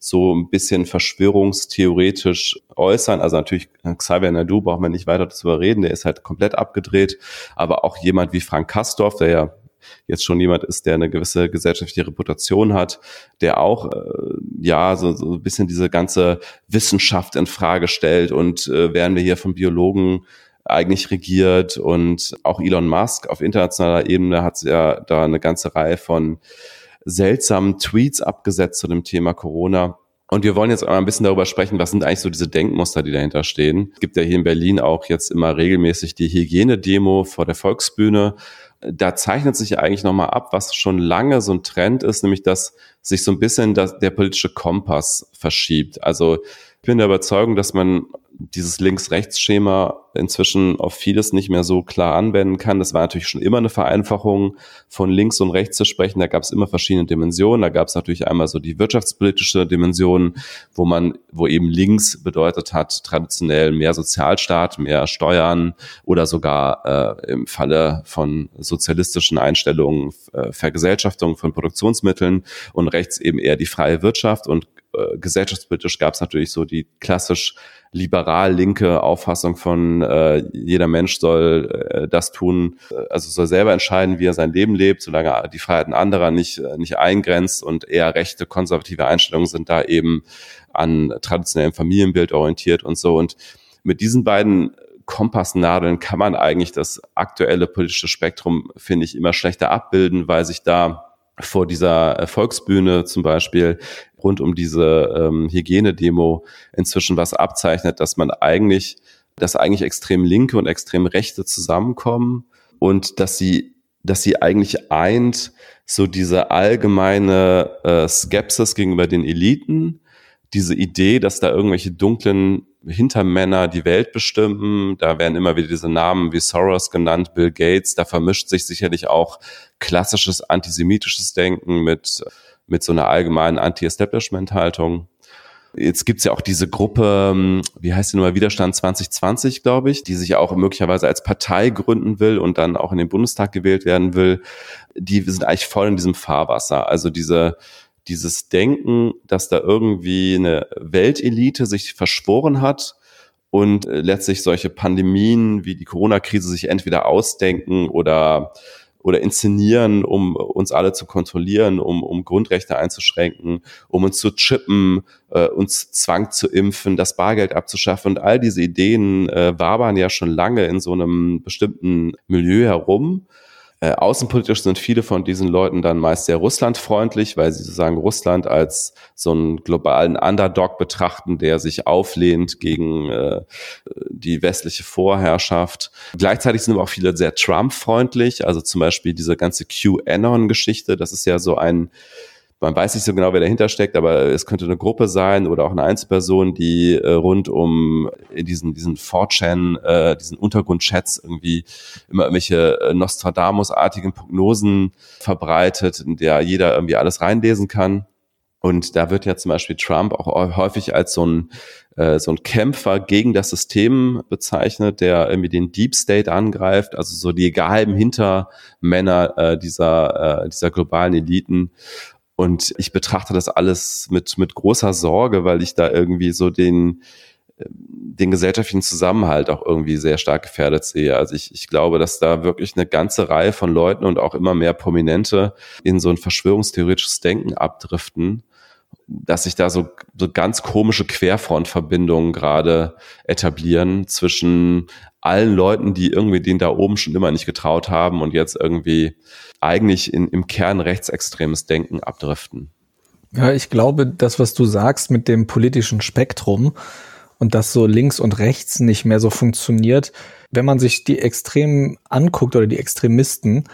so ein bisschen verschwörungstheoretisch äußern. Also natürlich Xavier Nadu braucht man nicht weiter darüber reden, der ist halt komplett abgedreht. Aber auch jemand wie Frank Kastorf, der ja jetzt schon jemand ist, der eine gewisse gesellschaftliche Reputation hat, der auch äh, ja so, so ein bisschen diese ganze Wissenschaft in Frage stellt und äh, werden wir hier von Biologen eigentlich regiert und auch Elon Musk auf internationaler Ebene hat ja da eine ganze Reihe von seltsamen Tweets abgesetzt zu dem Thema Corona. Und wir wollen jetzt mal ein bisschen darüber sprechen, was sind eigentlich so diese Denkmuster, die dahinter stehen. Es gibt ja hier in Berlin auch jetzt immer regelmäßig die Hygienedemo vor der Volksbühne da zeichnet sich eigentlich nochmal ab, was schon lange so ein Trend ist, nämlich dass sich so ein bisschen das, der politische Kompass verschiebt. Also ich bin der Überzeugung, dass man dieses Links-Rechts-Schema inzwischen auf vieles nicht mehr so klar anwenden kann. Das war natürlich schon immer eine Vereinfachung, von links und rechts zu sprechen. Da gab es immer verschiedene Dimensionen. Da gab es natürlich einmal so die wirtschaftspolitische Dimension, wo man, wo eben links bedeutet hat, traditionell mehr Sozialstaat, mehr Steuern oder sogar äh, im Falle von sozialistischen Einstellungen äh, Vergesellschaftung von Produktionsmitteln und rechts eben eher die freie Wirtschaft und äh, gesellschaftspolitisch gab es natürlich so die klassisch liberal-linke Auffassung von äh, jeder Mensch soll äh, das tun, äh, also soll selber entscheiden, wie er sein Leben lebt, solange er die Freiheiten anderer nicht, äh, nicht eingrenzt und eher rechte, konservative Einstellungen sind da eben an traditionellem Familienbild orientiert und so. Und mit diesen beiden Kompassnadeln kann man eigentlich das aktuelle politische Spektrum, finde ich, immer schlechter abbilden, weil sich da vor dieser Volksbühne zum Beispiel rund um diese ähm, Hygienedemo inzwischen was abzeichnet, dass man eigentlich, dass eigentlich extrem Linke und extrem Rechte zusammenkommen und dass sie, dass sie eigentlich eint so diese allgemeine äh, Skepsis gegenüber den Eliten, diese Idee, dass da irgendwelche dunklen Hintermänner die Welt bestimmen. Da werden immer wieder diese Namen wie Soros genannt, Bill Gates. Da vermischt sich sicherlich auch klassisches antisemitisches Denken mit, mit so einer allgemeinen Anti-Establishment-Haltung. Jetzt gibt's ja auch diese Gruppe, ähm, wie heißt die nochmal, Widerstand 2020, glaube ich, die sich auch möglicherweise als Partei gründen will und dann auch in den Bundestag gewählt werden will. Die sind eigentlich voll in diesem Fahrwasser. Also diese dieses Denken, dass da irgendwie eine Weltelite sich verschworen hat und äh, letztlich solche Pandemien wie die Corona-Krise sich entweder ausdenken oder oder inszenieren, um uns alle zu kontrollieren, um, um Grundrechte einzuschränken, um uns zu chippen, äh, uns Zwang zu impfen, das Bargeld abzuschaffen. Und all diese Ideen äh, wabern ja schon lange in so einem bestimmten Milieu herum. Äh, außenpolitisch sind viele von diesen Leuten dann meist sehr russlandfreundlich, weil sie sozusagen Russland als so einen globalen Underdog betrachten, der sich auflehnt gegen äh, die westliche Vorherrschaft. Gleichzeitig sind aber auch viele sehr Trump-freundlich, also zum Beispiel diese ganze QAnon-Geschichte, das ist ja so ein man weiß nicht so genau, wer dahinter steckt, aber es könnte eine Gruppe sein oder auch eine Einzelperson, die äh, rund um in diesen, diesen 4chan, äh, diesen Untergrundchats irgendwie immer irgendwelche äh, Nostradamus-artigen Prognosen verbreitet, in der jeder irgendwie alles reinlesen kann. Und da wird ja zum Beispiel Trump auch häufig als so ein, äh, so ein Kämpfer gegen das System bezeichnet, der irgendwie den Deep State angreift, also so die geheimen Hintermänner äh, dieser, äh, dieser globalen Eliten. Und ich betrachte das alles mit, mit großer Sorge, weil ich da irgendwie so den, den gesellschaftlichen Zusammenhalt auch irgendwie sehr stark gefährdet sehe. Also ich, ich glaube, dass da wirklich eine ganze Reihe von Leuten und auch immer mehr Prominente in so ein verschwörungstheoretisches Denken abdriften, dass sich da so, so ganz komische Querfrontverbindungen gerade etablieren zwischen allen Leuten, die irgendwie den da oben schon immer nicht getraut haben und jetzt irgendwie eigentlich in, im Kern rechtsextremes Denken abdriften. Ja, ich glaube, das, was du sagst mit dem politischen Spektrum und dass so links und rechts nicht mehr so funktioniert, wenn man sich die Extremen anguckt oder die Extremisten,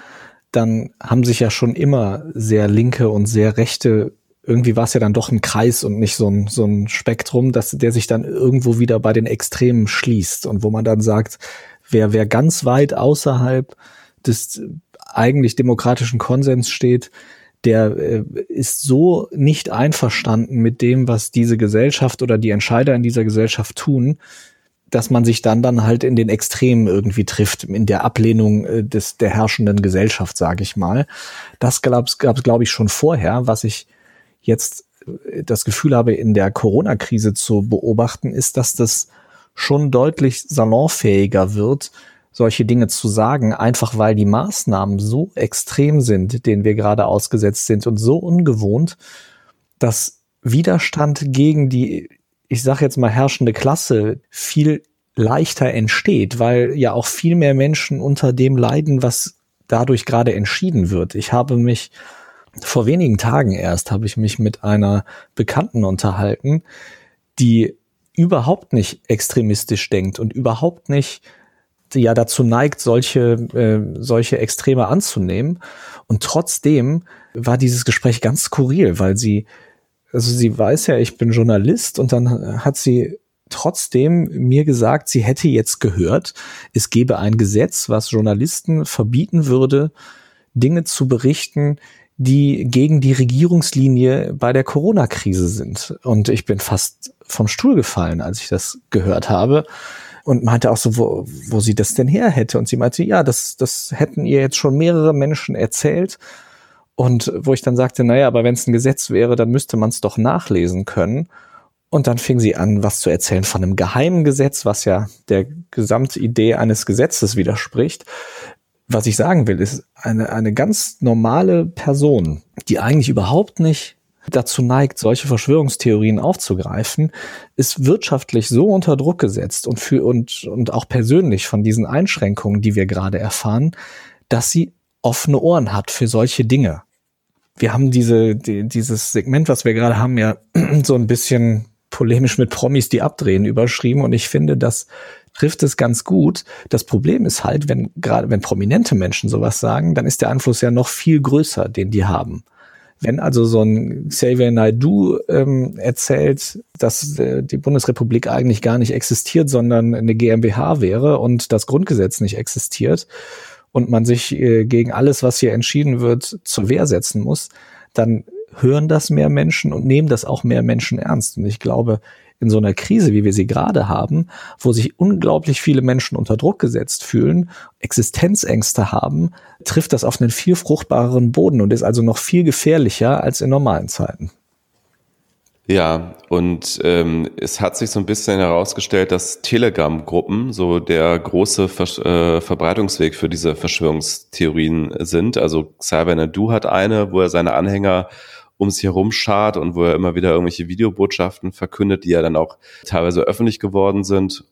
dann haben sich ja schon immer sehr linke und sehr rechte irgendwie war es ja dann doch ein Kreis und nicht so ein, so ein Spektrum, dass der sich dann irgendwo wieder bei den Extremen schließt und wo man dann sagt, wer, wer ganz weit außerhalb des eigentlich demokratischen Konsens steht, der äh, ist so nicht einverstanden mit dem, was diese Gesellschaft oder die Entscheider in dieser Gesellschaft tun, dass man sich dann dann halt in den Extremen irgendwie trifft, in der Ablehnung äh, des der herrschenden Gesellschaft, sage ich mal. Das gab es, glaube ich, schon vorher. Was ich jetzt äh, das Gefühl habe, in der Corona-Krise zu beobachten, ist, dass das schon deutlich salonfähiger wird, solche Dinge zu sagen, einfach weil die Maßnahmen so extrem sind, denen wir gerade ausgesetzt sind und so ungewohnt, dass Widerstand gegen die, ich sage jetzt mal, herrschende Klasse viel leichter entsteht, weil ja auch viel mehr Menschen unter dem leiden, was dadurch gerade entschieden wird. Ich habe mich vor wenigen Tagen erst habe ich mich mit einer Bekannten unterhalten, die überhaupt nicht extremistisch denkt und überhaupt nicht ja dazu neigt, solche, äh, solche Extreme anzunehmen. Und trotzdem war dieses Gespräch ganz skurril, weil sie, also sie weiß ja, ich bin Journalist und dann hat sie trotzdem mir gesagt, sie hätte jetzt gehört, es gebe ein Gesetz, was Journalisten verbieten würde, Dinge zu berichten, die gegen die Regierungslinie bei der Corona-Krise sind. Und ich bin fast vom Stuhl gefallen, als ich das gehört habe. Und meinte auch so, wo, wo sie das denn her hätte. Und sie meinte, ja, das, das hätten ihr jetzt schon mehrere Menschen erzählt. Und wo ich dann sagte, naja, aber wenn es ein Gesetz wäre, dann müsste man es doch nachlesen können. Und dann fing sie an, was zu erzählen von einem geheimen Gesetz, was ja der Gesamtidee eines Gesetzes widerspricht was ich sagen will, ist eine, eine ganz normale Person, die eigentlich überhaupt nicht dazu neigt, solche Verschwörungstheorien aufzugreifen, ist wirtschaftlich so unter Druck gesetzt und für und, und auch persönlich von diesen Einschränkungen, die wir gerade erfahren, dass sie offene Ohren hat für solche Dinge. Wir haben diese, die, dieses Segment, was wir gerade haben, ja so ein bisschen polemisch mit Promis, die abdrehen, überschrieben. Und ich finde, dass trifft es ganz gut. Das Problem ist halt, wenn gerade wenn prominente Menschen sowas sagen, dann ist der Einfluss ja noch viel größer, den die haben. Wenn also so ein Xavier Naidoo ähm, erzählt, dass äh, die Bundesrepublik eigentlich gar nicht existiert, sondern eine GmbH wäre und das Grundgesetz nicht existiert und man sich äh, gegen alles, was hier entschieden wird, zur Wehr setzen muss, dann hören das mehr Menschen und nehmen das auch mehr Menschen ernst. Und ich glaube, in so einer Krise, wie wir sie gerade haben, wo sich unglaublich viele Menschen unter Druck gesetzt fühlen, Existenzängste haben, trifft das auf einen viel fruchtbareren Boden und ist also noch viel gefährlicher als in normalen Zeiten. Ja, und ähm, es hat sich so ein bisschen herausgestellt, dass Telegram-Gruppen so der große Ver äh, Verbreitungsweg für diese Verschwörungstheorien sind. Also Xavier Nadu hat eine, wo er seine Anhänger um sich herum schart und wo er immer wieder irgendwelche Videobotschaften verkündet, die ja dann auch teilweise öffentlich geworden sind.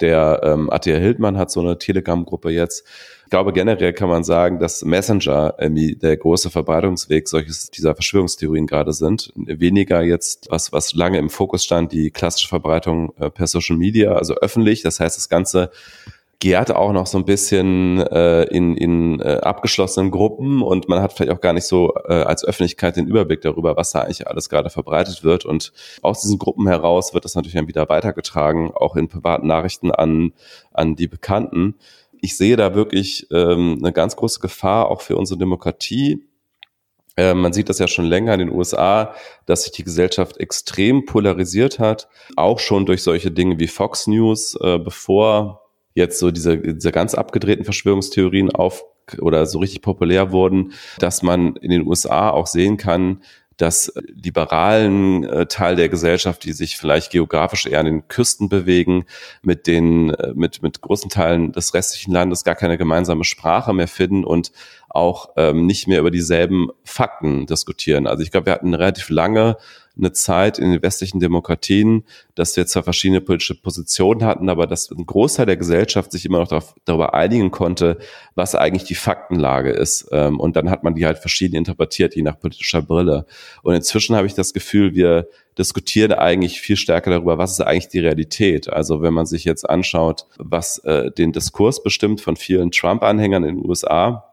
Der ähm, Attila Hildmann hat so eine Telegram-Gruppe jetzt. Ich glaube, generell kann man sagen, dass Messenger irgendwie der große Verbreitungsweg solches dieser Verschwörungstheorien gerade sind. Weniger jetzt, was, was lange im Fokus stand, die klassische Verbreitung äh, per Social Media, also öffentlich. Das heißt, das Ganze gärt auch noch so ein bisschen äh, in, in äh, abgeschlossenen Gruppen und man hat vielleicht auch gar nicht so äh, als Öffentlichkeit den Überblick darüber, was da eigentlich alles gerade verbreitet wird. Und aus diesen Gruppen heraus wird das natürlich dann wieder weitergetragen, auch in privaten Nachrichten an, an die Bekannten. Ich sehe da wirklich ähm, eine ganz große Gefahr auch für unsere Demokratie. Äh, man sieht das ja schon länger in den USA, dass sich die Gesellschaft extrem polarisiert hat, auch schon durch solche Dinge wie Fox News, äh, bevor jetzt so diese, diese ganz abgedrehten Verschwörungstheorien auf oder so richtig populär wurden, dass man in den USA auch sehen kann, dass liberalen äh, Teil der Gesellschaft, die sich vielleicht geografisch eher an den Küsten bewegen, mit den, äh, mit, mit großen Teilen des restlichen Landes gar keine gemeinsame Sprache mehr finden und auch ähm, nicht mehr über dieselben Fakten diskutieren. Also ich glaube, wir hatten relativ lange eine Zeit in den westlichen Demokratien, dass wir zwar verschiedene politische Positionen hatten, aber dass ein Großteil der Gesellschaft sich immer noch darauf, darüber einigen konnte, was eigentlich die Faktenlage ist. Ähm, und dann hat man die halt verschieden interpretiert, je nach politischer Brille. Und inzwischen habe ich das Gefühl, wir diskutieren eigentlich viel stärker darüber, was ist eigentlich die Realität. Also wenn man sich jetzt anschaut, was äh, den Diskurs bestimmt von vielen Trump-Anhängern in den USA,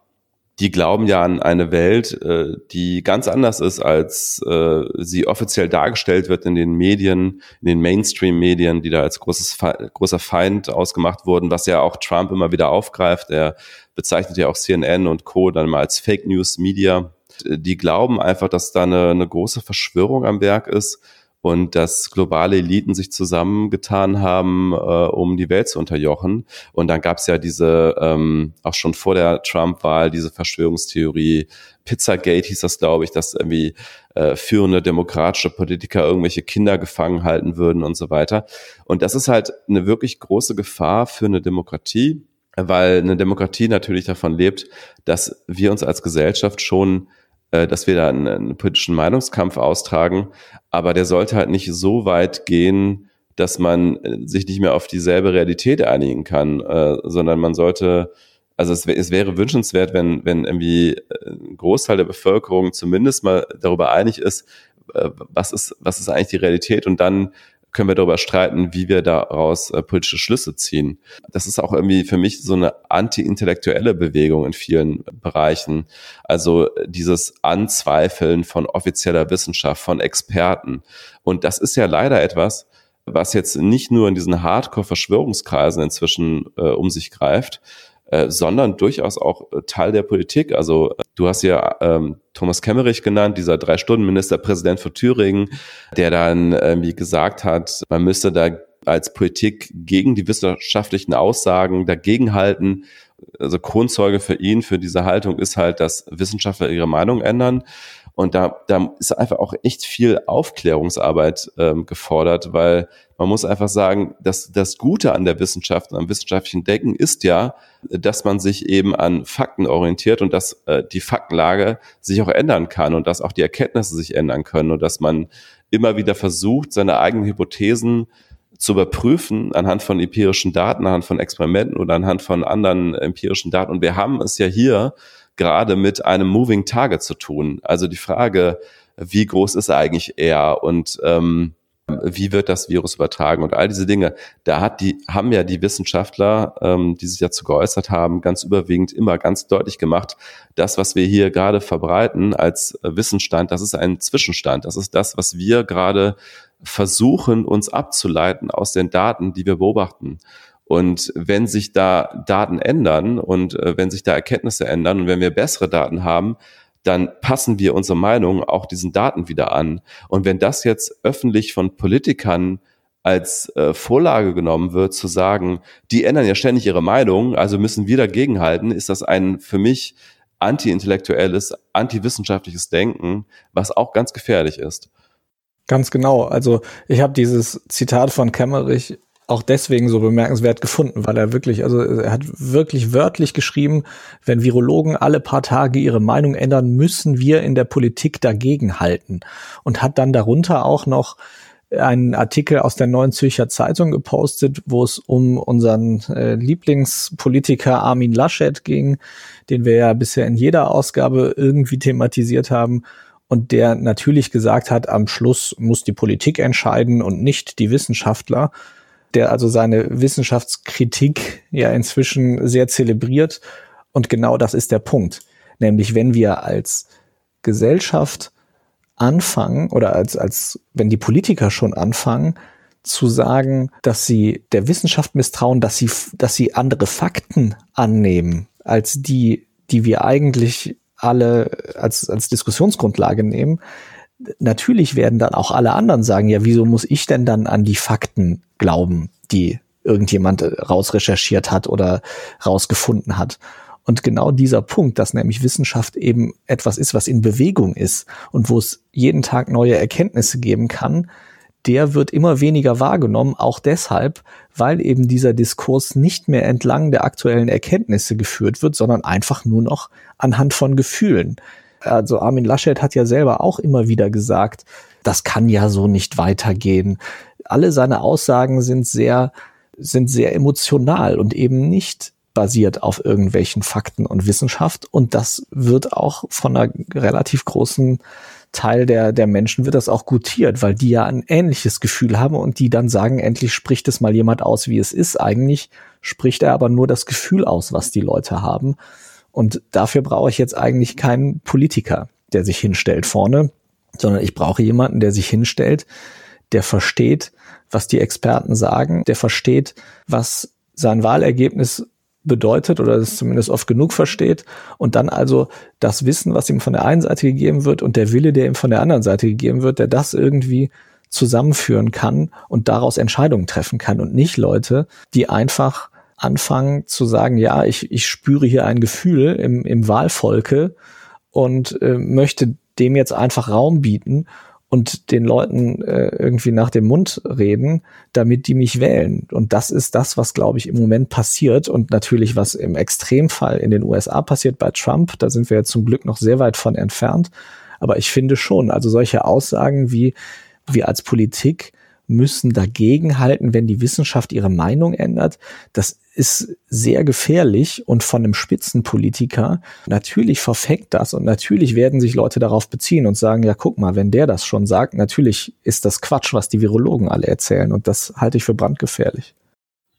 die glauben ja an eine Welt, äh, die ganz anders ist, als äh, sie offiziell dargestellt wird in den Medien, in den Mainstream-Medien, die da als großes, großer Feind ausgemacht wurden, was ja auch Trump immer wieder aufgreift. Er bezeichnet ja auch CNN und Co. dann mal als Fake News Media. Die glauben einfach, dass da eine, eine große Verschwörung am Werk ist und dass globale Eliten sich zusammengetan haben, äh, um die Welt zu unterjochen. Und dann gab es ja diese, ähm, auch schon vor der Trump-Wahl, diese Verschwörungstheorie, Pizzagate hieß das, glaube ich, dass irgendwie äh, führende demokratische Politiker irgendwelche Kinder gefangen halten würden und so weiter. Und das ist halt eine wirklich große Gefahr für eine Demokratie, weil eine Demokratie natürlich davon lebt, dass wir uns als Gesellschaft schon dass wir da einen, einen politischen Meinungskampf austragen, aber der sollte halt nicht so weit gehen, dass man äh, sich nicht mehr auf dieselbe Realität einigen kann, äh, sondern man sollte, also es, es wäre wünschenswert, wenn, wenn irgendwie äh, ein Großteil der Bevölkerung zumindest mal darüber einig ist, was ist, was ist eigentlich die Realität und dann können wir darüber streiten, wie wir daraus äh, politische Schlüsse ziehen. Das ist auch irgendwie für mich so eine anti-intellektuelle Bewegung in vielen Bereichen. Also dieses Anzweifeln von offizieller Wissenschaft, von Experten. Und das ist ja leider etwas, was jetzt nicht nur in diesen Hardcore-Verschwörungskreisen inzwischen äh, um sich greift, äh, sondern durchaus auch äh, Teil der Politik. Also äh, du hast ja ähm, Thomas Kemmerich genannt, dieser Drei-Stunden-Ministerpräsident für Thüringen, der dann irgendwie gesagt hat, man müsste da als Politik gegen die wissenschaftlichen Aussagen dagegenhalten. Also Kronzeuge für ihn, für diese Haltung ist halt, dass Wissenschaftler ihre Meinung ändern. Und da, da ist einfach auch echt viel Aufklärungsarbeit ähm, gefordert, weil man muss einfach sagen, dass das Gute an der Wissenschaft, am wissenschaftlichen Denken ist ja, dass man sich eben an Fakten orientiert und dass äh, die Faktenlage sich auch ändern kann und dass auch die Erkenntnisse sich ändern können und dass man immer wieder versucht, seine eigenen Hypothesen zu überprüfen anhand von empirischen Daten, anhand von Experimenten oder anhand von anderen empirischen Daten. Und wir haben es ja hier gerade mit einem Moving Target zu tun. Also die Frage, wie groß ist eigentlich er und ähm, wie wird das Virus übertragen und all diese Dinge. Da hat die, haben ja die Wissenschaftler, ähm, die sich dazu geäußert haben, ganz überwiegend immer ganz deutlich gemacht, das, was wir hier gerade verbreiten als Wissensstand, das ist ein Zwischenstand. Das ist das, was wir gerade versuchen, uns abzuleiten aus den Daten, die wir beobachten. Und wenn sich da Daten ändern und äh, wenn sich da Erkenntnisse ändern und wenn wir bessere Daten haben, dann passen wir unsere Meinung auch diesen Daten wieder an. Und wenn das jetzt öffentlich von Politikern als äh, Vorlage genommen wird, zu sagen, die ändern ja ständig ihre Meinung, also müssen wir dagegenhalten, ist das ein für mich anti-intellektuelles, anti-wissenschaftliches Denken, was auch ganz gefährlich ist. Ganz genau. Also ich habe dieses Zitat von Kemmerich auch deswegen so bemerkenswert gefunden, weil er wirklich, also er hat wirklich wörtlich geschrieben, wenn Virologen alle paar Tage ihre Meinung ändern, müssen wir in der Politik dagegen halten. Und hat dann darunter auch noch einen Artikel aus der Neuen Zürcher Zeitung gepostet, wo es um unseren äh, Lieblingspolitiker Armin Laschet ging, den wir ja bisher in jeder Ausgabe irgendwie thematisiert haben und der natürlich gesagt hat, am Schluss muss die Politik entscheiden und nicht die Wissenschaftler. Der also seine Wissenschaftskritik ja inzwischen sehr zelebriert. Und genau das ist der Punkt. Nämlich, wenn wir als Gesellschaft anfangen oder als, als wenn die Politiker schon anfangen, zu sagen, dass sie der Wissenschaft misstrauen, dass sie, dass sie andere Fakten annehmen als die, die wir eigentlich alle als, als Diskussionsgrundlage nehmen. Natürlich werden dann auch alle anderen sagen, ja, wieso muss ich denn dann an die Fakten glauben, die irgendjemand rausrecherchiert hat oder rausgefunden hat? Und genau dieser Punkt, dass nämlich Wissenschaft eben etwas ist, was in Bewegung ist und wo es jeden Tag neue Erkenntnisse geben kann, der wird immer weniger wahrgenommen, auch deshalb, weil eben dieser Diskurs nicht mehr entlang der aktuellen Erkenntnisse geführt wird, sondern einfach nur noch anhand von Gefühlen. Also Armin Laschet hat ja selber auch immer wieder gesagt, das kann ja so nicht weitergehen. Alle seine Aussagen sind sehr, sind sehr emotional und eben nicht basiert auf irgendwelchen Fakten und Wissenschaft. Und das wird auch von einer relativ großen Teil der, der Menschen wird das auch gutiert, weil die ja ein ähnliches Gefühl haben und die dann sagen, endlich spricht es mal jemand aus, wie es ist. Eigentlich spricht er aber nur das Gefühl aus, was die Leute haben. Und dafür brauche ich jetzt eigentlich keinen Politiker, der sich hinstellt vorne, sondern ich brauche jemanden, der sich hinstellt, der versteht, was die Experten sagen, der versteht, was sein Wahlergebnis bedeutet oder es zumindest oft genug versteht und dann also das Wissen, was ihm von der einen Seite gegeben wird und der Wille, der ihm von der anderen Seite gegeben wird, der das irgendwie zusammenführen kann und daraus Entscheidungen treffen kann und nicht Leute, die einfach anfangen zu sagen, ja, ich, ich spüre hier ein Gefühl im, im Wahlvolke und äh, möchte dem jetzt einfach Raum bieten und den Leuten äh, irgendwie nach dem Mund reden, damit die mich wählen. Und das ist das, was, glaube ich, im Moment passiert und natürlich, was im Extremfall in den USA passiert bei Trump. Da sind wir jetzt zum Glück noch sehr weit von entfernt. Aber ich finde schon, also solche Aussagen wie wir als Politik müssen dagegen halten, wenn die Wissenschaft ihre Meinung ändert. Das ist sehr gefährlich und von einem Spitzenpolitiker natürlich verfängt das und natürlich werden sich Leute darauf beziehen und sagen, ja, guck mal, wenn der das schon sagt, natürlich ist das Quatsch, was die Virologen alle erzählen und das halte ich für brandgefährlich.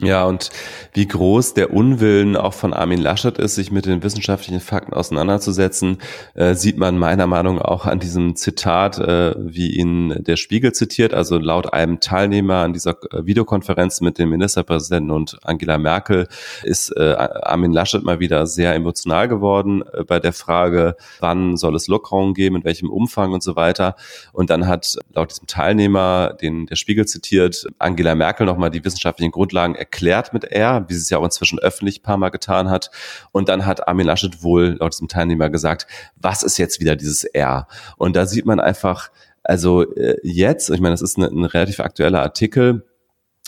Ja, und wie groß der Unwillen auch von Armin Laschet ist, sich mit den wissenschaftlichen Fakten auseinanderzusetzen, äh, sieht man meiner Meinung nach auch an diesem Zitat, äh, wie ihn der Spiegel zitiert. Also laut einem Teilnehmer an dieser äh, Videokonferenz mit dem Ministerpräsidenten und Angela Merkel ist äh, Armin Laschet mal wieder sehr emotional geworden äh, bei der Frage, wann soll es Lockerungen geben, in welchem Umfang und so weiter. Und dann hat laut diesem Teilnehmer, den der Spiegel zitiert, Angela Merkel nochmal die wissenschaftlichen Grundlagen erklärt mit R, wie sie es ja auch inzwischen öffentlich ein paar Mal getan hat. Und dann hat Armin Laschet wohl laut diesem Teilnehmer gesagt, was ist jetzt wieder dieses R? Und da sieht man einfach, also äh, jetzt, ich meine, das ist ein, ein relativ aktueller Artikel,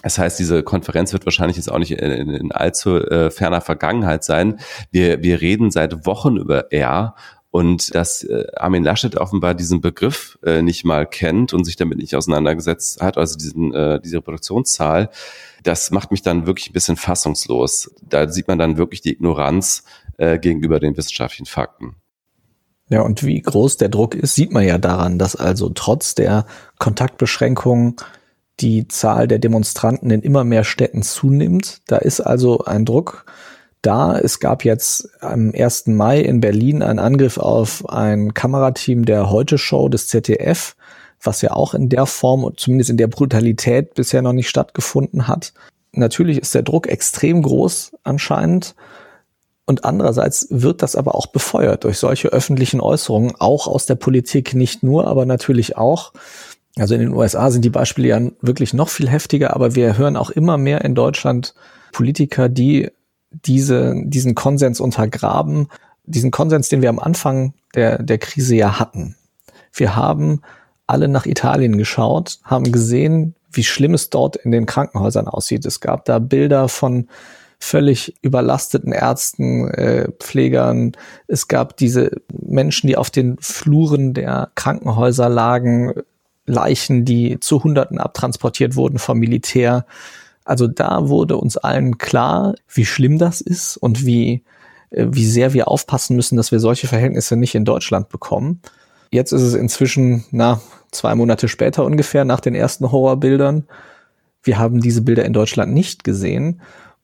das heißt, diese Konferenz wird wahrscheinlich jetzt auch nicht in, in allzu äh, ferner Vergangenheit sein. Wir, wir reden seit Wochen über R und dass äh, Armin Laschet offenbar diesen Begriff äh, nicht mal kennt und sich damit nicht auseinandergesetzt hat, also diesen, äh, diese Reproduktionszahl, das macht mich dann wirklich ein bisschen fassungslos. Da sieht man dann wirklich die Ignoranz äh, gegenüber den wissenschaftlichen Fakten. Ja, und wie groß der Druck ist, sieht man ja daran, dass also trotz der Kontaktbeschränkungen die Zahl der Demonstranten in immer mehr Städten zunimmt. Da ist also ein Druck da. Es gab jetzt am 1. Mai in Berlin einen Angriff auf ein Kamerateam der Heute Show des ZDF was ja auch in der Form, zumindest in der Brutalität bisher noch nicht stattgefunden hat. Natürlich ist der Druck extrem groß anscheinend. Und andererseits wird das aber auch befeuert durch solche öffentlichen Äußerungen, auch aus der Politik, nicht nur, aber natürlich auch. Also in den USA sind die Beispiele ja wirklich noch viel heftiger, aber wir hören auch immer mehr in Deutschland Politiker, die diese, diesen Konsens untergraben, diesen Konsens, den wir am Anfang der, der Krise ja hatten. Wir haben alle nach Italien geschaut, haben gesehen, wie schlimm es dort in den Krankenhäusern aussieht. Es gab da Bilder von völlig überlasteten Ärzten, äh, Pflegern. Es gab diese Menschen, die auf den Fluren der Krankenhäuser lagen, Leichen, die zu Hunderten abtransportiert wurden vom Militär. Also da wurde uns allen klar, wie schlimm das ist und wie, äh, wie sehr wir aufpassen müssen, dass wir solche Verhältnisse nicht in Deutschland bekommen. Jetzt ist es inzwischen, na, zwei Monate später ungefähr, nach den ersten Horrorbildern. wir haben diese Bilder in Deutschland nicht gesehen.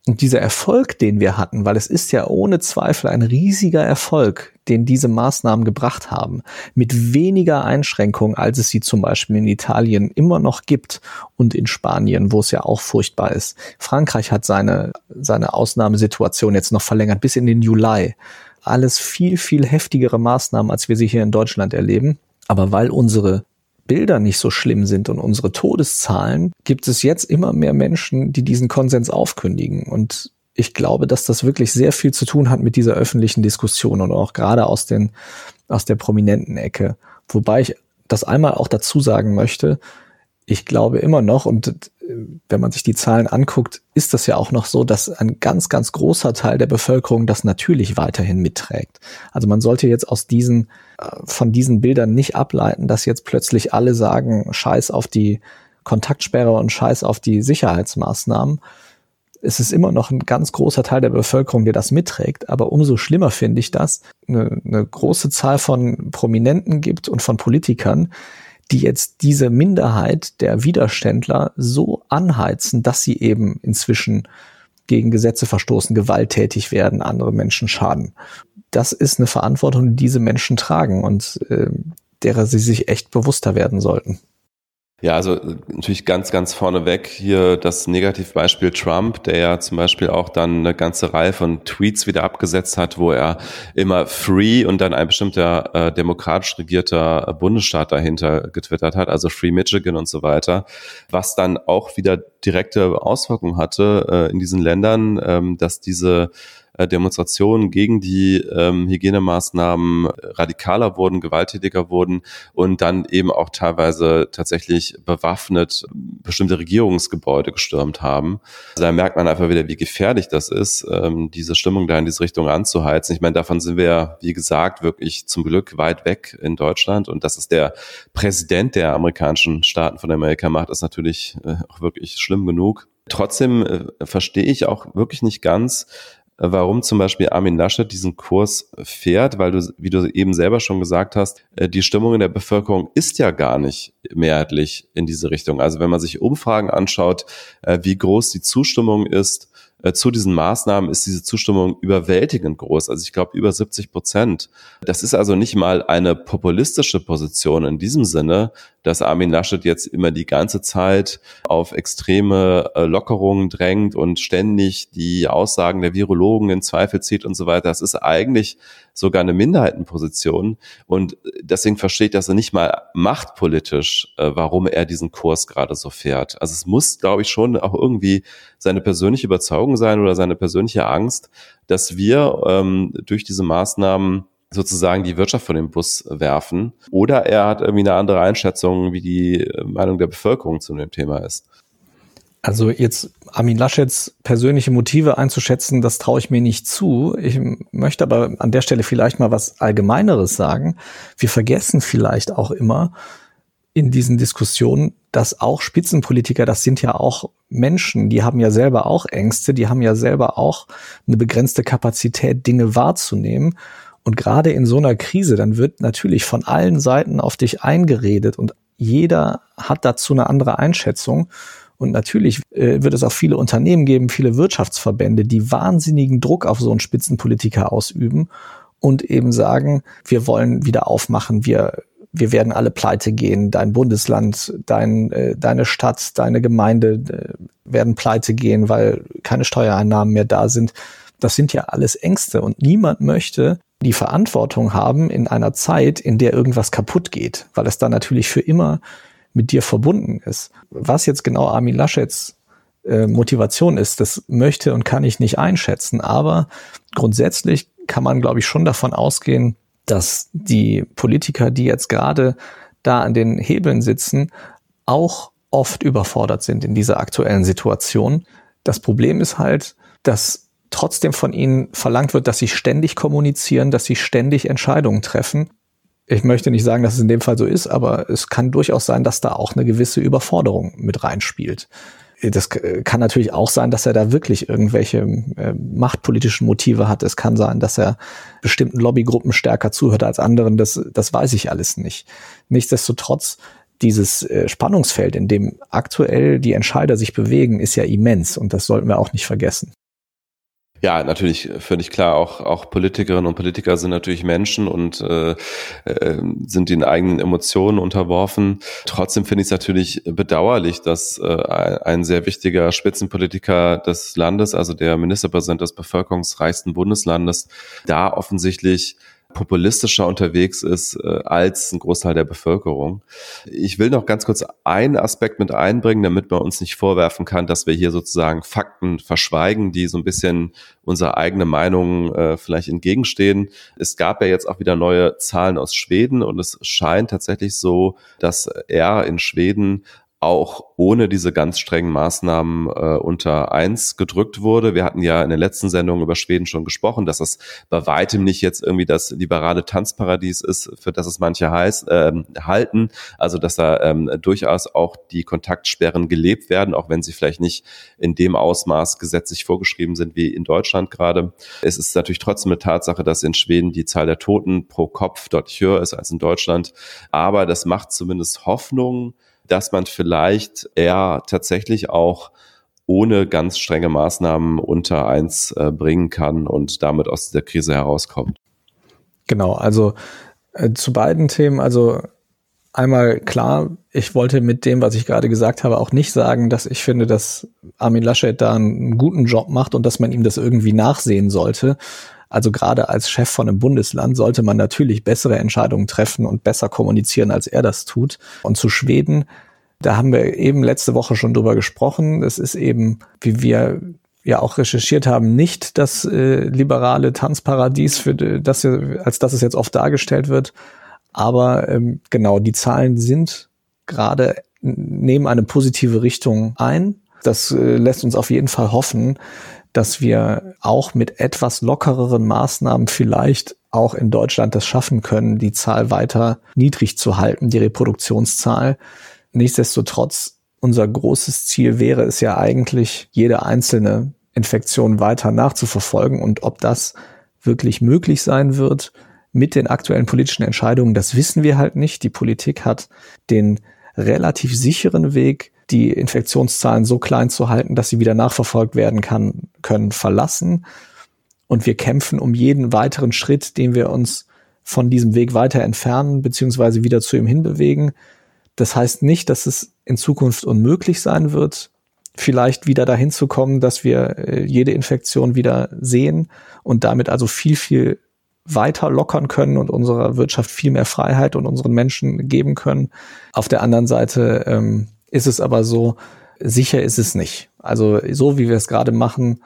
Und dieser Erfolg, den wir hatten, weil es ist ja ohne Zweifel ein riesiger Erfolg, den diese Maßnahmen gebracht haben, mit weniger Einschränkungen, als es sie zum Beispiel in Italien immer noch gibt und in Spanien, wo es ja auch furchtbar ist. Frankreich hat seine, seine Ausnahmesituation jetzt noch verlängert bis in den Juli. Alles viel, viel heftigere Maßnahmen, als wir sie hier in Deutschland erleben. Aber weil unsere Bilder nicht so schlimm sind und unsere Todeszahlen, gibt es jetzt immer mehr Menschen, die diesen Konsens aufkündigen. Und ich glaube, dass das wirklich sehr viel zu tun hat mit dieser öffentlichen Diskussion und auch gerade aus den, aus der prominenten Ecke. Wobei ich das einmal auch dazu sagen möchte, ich glaube immer noch, und äh, wenn man sich die Zahlen anguckt, ist das ja auch noch so, dass ein ganz, ganz großer Teil der Bevölkerung das natürlich weiterhin mitträgt. Also man sollte jetzt aus diesen, äh, von diesen Bildern nicht ableiten, dass jetzt plötzlich alle sagen, scheiß auf die Kontaktsperre und scheiß auf die Sicherheitsmaßnahmen. Es ist immer noch ein ganz großer Teil der Bevölkerung, der das mitträgt. Aber umso schlimmer finde ich das, eine, eine große Zahl von Prominenten gibt und von Politikern, die jetzt diese Minderheit der Widerständler so anheizen, dass sie eben inzwischen gegen Gesetze verstoßen, gewalttätig werden, andere Menschen schaden. Das ist eine Verantwortung, die diese Menschen tragen und äh, derer sie sich echt bewusster werden sollten. Ja, also äh, natürlich ganz, ganz vorneweg hier das Negativbeispiel Trump, der ja zum Beispiel auch dann eine ganze Reihe von Tweets wieder abgesetzt hat, wo er immer Free und dann ein bestimmter äh, demokratisch regierter Bundesstaat dahinter getwittert hat, also Free Michigan und so weiter, was dann auch wieder direkte Auswirkungen hatte äh, in diesen Ländern, ähm, dass diese äh, Demonstrationen gegen die ähm, Hygienemaßnahmen radikaler wurden, gewalttätiger wurden und dann eben auch teilweise tatsächlich bewaffnet bestimmte Regierungsgebäude gestürmt haben. Also da merkt man einfach wieder, wie gefährlich das ist, ähm, diese Stimmung da in diese Richtung anzuheizen. Ich meine, davon sind wir, wie gesagt, wirklich zum Glück weit weg in Deutschland und dass es der Präsident der amerikanischen Staaten von Amerika macht, ist natürlich äh, auch wirklich schlimm genug. Trotzdem äh, verstehe ich auch wirklich nicht ganz, warum zum Beispiel Armin Laschet diesen Kurs fährt, weil du, wie du eben selber schon gesagt hast, äh, die Stimmung in der Bevölkerung ist ja gar nicht mehrheitlich in diese Richtung. Also wenn man sich Umfragen anschaut, äh, wie groß die Zustimmung ist, zu diesen Maßnahmen ist diese Zustimmung überwältigend groß. Also ich glaube über 70 Prozent. Das ist also nicht mal eine populistische Position in diesem Sinne, dass Armin Laschet jetzt immer die ganze Zeit auf extreme äh, Lockerungen drängt und ständig die Aussagen der Virologen in Zweifel zieht und so weiter. Das ist eigentlich sogar eine Minderheitenposition. Und deswegen verstehe ich das nicht mal machtpolitisch, äh, warum er diesen Kurs gerade so fährt. Also es muss, glaube ich, schon auch irgendwie seine persönliche Überzeugung sein oder seine persönliche Angst, dass wir ähm, durch diese Maßnahmen sozusagen die Wirtschaft von dem Bus werfen. Oder er hat irgendwie eine andere Einschätzung, wie die äh, Meinung der Bevölkerung zu dem Thema ist. Also jetzt Armin Laschets persönliche Motive einzuschätzen, das traue ich mir nicht zu. Ich möchte aber an der Stelle vielleicht mal was Allgemeineres sagen. Wir vergessen vielleicht auch immer in diesen Diskussionen, dass auch Spitzenpolitiker, das sind ja auch Menschen, die haben ja selber auch Ängste, die haben ja selber auch eine begrenzte Kapazität, Dinge wahrzunehmen. Und gerade in so einer Krise, dann wird natürlich von allen Seiten auf dich eingeredet und jeder hat dazu eine andere Einschätzung. Und natürlich äh, wird es auch viele Unternehmen geben, viele Wirtschaftsverbände, die wahnsinnigen Druck auf so einen Spitzenpolitiker ausüben und eben sagen, wir wollen wieder aufmachen, wir, wir werden alle pleite gehen, dein Bundesland, dein, äh, deine Stadt, deine Gemeinde äh, werden pleite gehen, weil keine Steuereinnahmen mehr da sind. Das sind ja alles Ängste und niemand möchte die Verantwortung haben in einer Zeit, in der irgendwas kaputt geht, weil es dann natürlich für immer mit dir verbunden ist. Was jetzt genau Armin Laschets äh, Motivation ist, das möchte und kann ich nicht einschätzen, aber grundsätzlich kann man, glaube ich, schon davon ausgehen, dass die Politiker, die jetzt gerade da an den Hebeln sitzen, auch oft überfordert sind in dieser aktuellen Situation. Das Problem ist halt, dass trotzdem von ihnen verlangt wird, dass sie ständig kommunizieren, dass sie ständig Entscheidungen treffen. Ich möchte nicht sagen, dass es in dem Fall so ist, aber es kann durchaus sein, dass da auch eine gewisse Überforderung mit reinspielt. Das kann natürlich auch sein, dass er da wirklich irgendwelche äh, machtpolitischen Motive hat. Es kann sein, dass er bestimmten Lobbygruppen stärker zuhört als anderen. Das, das weiß ich alles nicht. Nichtsdestotrotz dieses äh, Spannungsfeld, in dem aktuell die Entscheider sich bewegen, ist ja immens und das sollten wir auch nicht vergessen. Ja, natürlich völlig klar. Auch, auch Politikerinnen und Politiker sind natürlich Menschen und äh, äh, sind den eigenen Emotionen unterworfen. Trotzdem finde ich es natürlich bedauerlich, dass äh, ein sehr wichtiger Spitzenpolitiker des Landes, also der Ministerpräsident des bevölkerungsreichsten Bundeslandes, da offensichtlich populistischer unterwegs ist äh, als ein Großteil der Bevölkerung. Ich will noch ganz kurz einen Aspekt mit einbringen, damit man uns nicht vorwerfen kann, dass wir hier sozusagen Fakten verschweigen, die so ein bisschen unserer eigenen Meinung äh, vielleicht entgegenstehen. Es gab ja jetzt auch wieder neue Zahlen aus Schweden und es scheint tatsächlich so, dass er in Schweden auch ohne diese ganz strengen Maßnahmen äh, unter eins gedrückt wurde. Wir hatten ja in der letzten Sendung über Schweden schon gesprochen, dass das bei weitem nicht jetzt irgendwie das liberale Tanzparadies ist, für das es manche heißt, äh, halten. Also dass da ähm, durchaus auch die Kontaktsperren gelebt werden, auch wenn sie vielleicht nicht in dem Ausmaß gesetzlich vorgeschrieben sind wie in Deutschland gerade. Es ist natürlich trotzdem eine Tatsache, dass in Schweden die Zahl der Toten pro Kopf deutlich höher ist als in Deutschland. Aber das macht zumindest Hoffnung, dass man vielleicht eher tatsächlich auch ohne ganz strenge Maßnahmen unter eins äh, bringen kann und damit aus der Krise herauskommt. Genau, also äh, zu beiden Themen, also einmal klar, ich wollte mit dem, was ich gerade gesagt habe, auch nicht sagen, dass ich finde, dass Armin Laschet da einen guten Job macht und dass man ihm das irgendwie nachsehen sollte. Also gerade als Chef von einem Bundesland sollte man natürlich bessere Entscheidungen treffen und besser kommunizieren, als er das tut. Und zu Schweden, da haben wir eben letzte Woche schon drüber gesprochen. Es ist eben, wie wir ja auch recherchiert haben, nicht das äh, liberale Tanzparadies, für das, als das es jetzt oft dargestellt wird. Aber ähm, genau, die Zahlen sind gerade, nehmen eine positive Richtung ein. Das äh, lässt uns auf jeden Fall hoffen, dass wir auch mit etwas lockereren Maßnahmen vielleicht auch in Deutschland das schaffen können, die Zahl weiter niedrig zu halten, die Reproduktionszahl. Nichtsdestotrotz, unser großes Ziel wäre es ja eigentlich, jede einzelne Infektion weiter nachzuverfolgen und ob das wirklich möglich sein wird mit den aktuellen politischen Entscheidungen, das wissen wir halt nicht. Die Politik hat den relativ sicheren Weg, die Infektionszahlen so klein zu halten, dass sie wieder nachverfolgt werden kann, können, verlassen. Und wir kämpfen um jeden weiteren Schritt, den wir uns von diesem Weg weiter entfernen, beziehungsweise wieder zu ihm hinbewegen. Das heißt nicht, dass es in Zukunft unmöglich sein wird, vielleicht wieder dahin zu kommen, dass wir äh, jede Infektion wieder sehen und damit also viel, viel weiter lockern können und unserer Wirtschaft viel mehr Freiheit und unseren Menschen geben können. Auf der anderen Seite ähm, ist es aber so, sicher ist es nicht. Also so wie wir es gerade machen,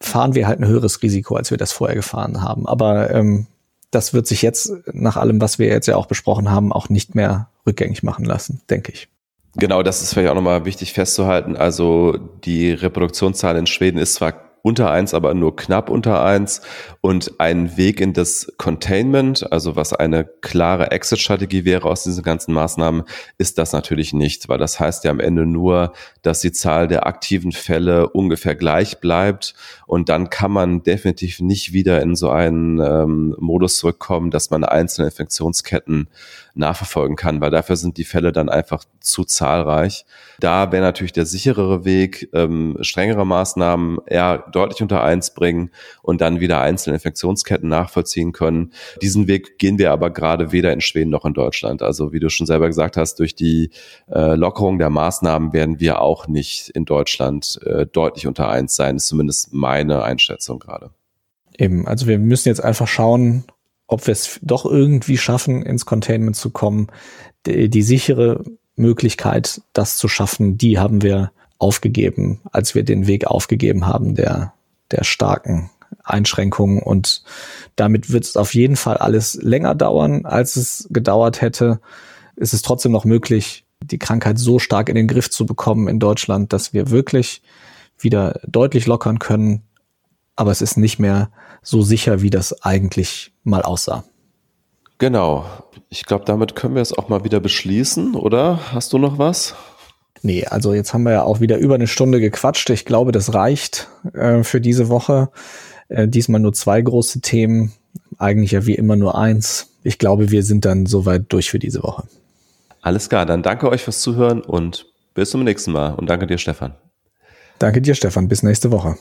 fahren wir halt ein höheres Risiko, als wir das vorher gefahren haben. Aber ähm, das wird sich jetzt nach allem, was wir jetzt ja auch besprochen haben, auch nicht mehr rückgängig machen lassen, denke ich. Genau, das ist vielleicht auch nochmal wichtig festzuhalten. Also die Reproduktionszahl in Schweden ist zwar unter eins, aber nur knapp unter eins. Und ein Weg in das Containment, also was eine klare Exit-Strategie wäre aus diesen ganzen Maßnahmen, ist das natürlich nicht, weil das heißt ja am Ende nur, dass die Zahl der aktiven Fälle ungefähr gleich bleibt. Und dann kann man definitiv nicht wieder in so einen ähm, Modus zurückkommen, dass man einzelne Infektionsketten nachverfolgen kann, weil dafür sind die Fälle dann einfach zu zahlreich. Da wäre natürlich der sicherere Weg, ähm, strengere Maßnahmen eher deutlich unter eins bringen und dann wieder einzelne Infektionsketten nachvollziehen können. Diesen Weg gehen wir aber gerade weder in Schweden noch in Deutschland. Also wie du schon selber gesagt hast, durch die äh, Lockerung der Maßnahmen werden wir auch nicht in Deutschland äh, deutlich unter eins sein, ist zumindest meine Einschätzung gerade. Eben, also wir müssen jetzt einfach schauen, ob wir es doch irgendwie schaffen, ins Containment zu kommen. Die, die sichere Möglichkeit, das zu schaffen, die haben wir aufgegeben, als wir den Weg aufgegeben haben der, der starken Einschränkungen. Und damit wird es auf jeden Fall alles länger dauern, als es gedauert hätte. Es ist trotzdem noch möglich, die Krankheit so stark in den Griff zu bekommen in Deutschland, dass wir wirklich wieder deutlich lockern können. Aber es ist nicht mehr so sicher, wie das eigentlich mal aussah. Genau. Ich glaube, damit können wir es auch mal wieder beschließen, oder? Hast du noch was? Nee, also jetzt haben wir ja auch wieder über eine Stunde gequatscht. Ich glaube, das reicht äh, für diese Woche. Äh, diesmal nur zwei große Themen. Eigentlich ja wie immer nur eins. Ich glaube, wir sind dann soweit durch für diese Woche. Alles klar, dann danke euch fürs Zuhören und bis zum nächsten Mal. Und danke dir, Stefan. Danke dir, Stefan. Bis nächste Woche.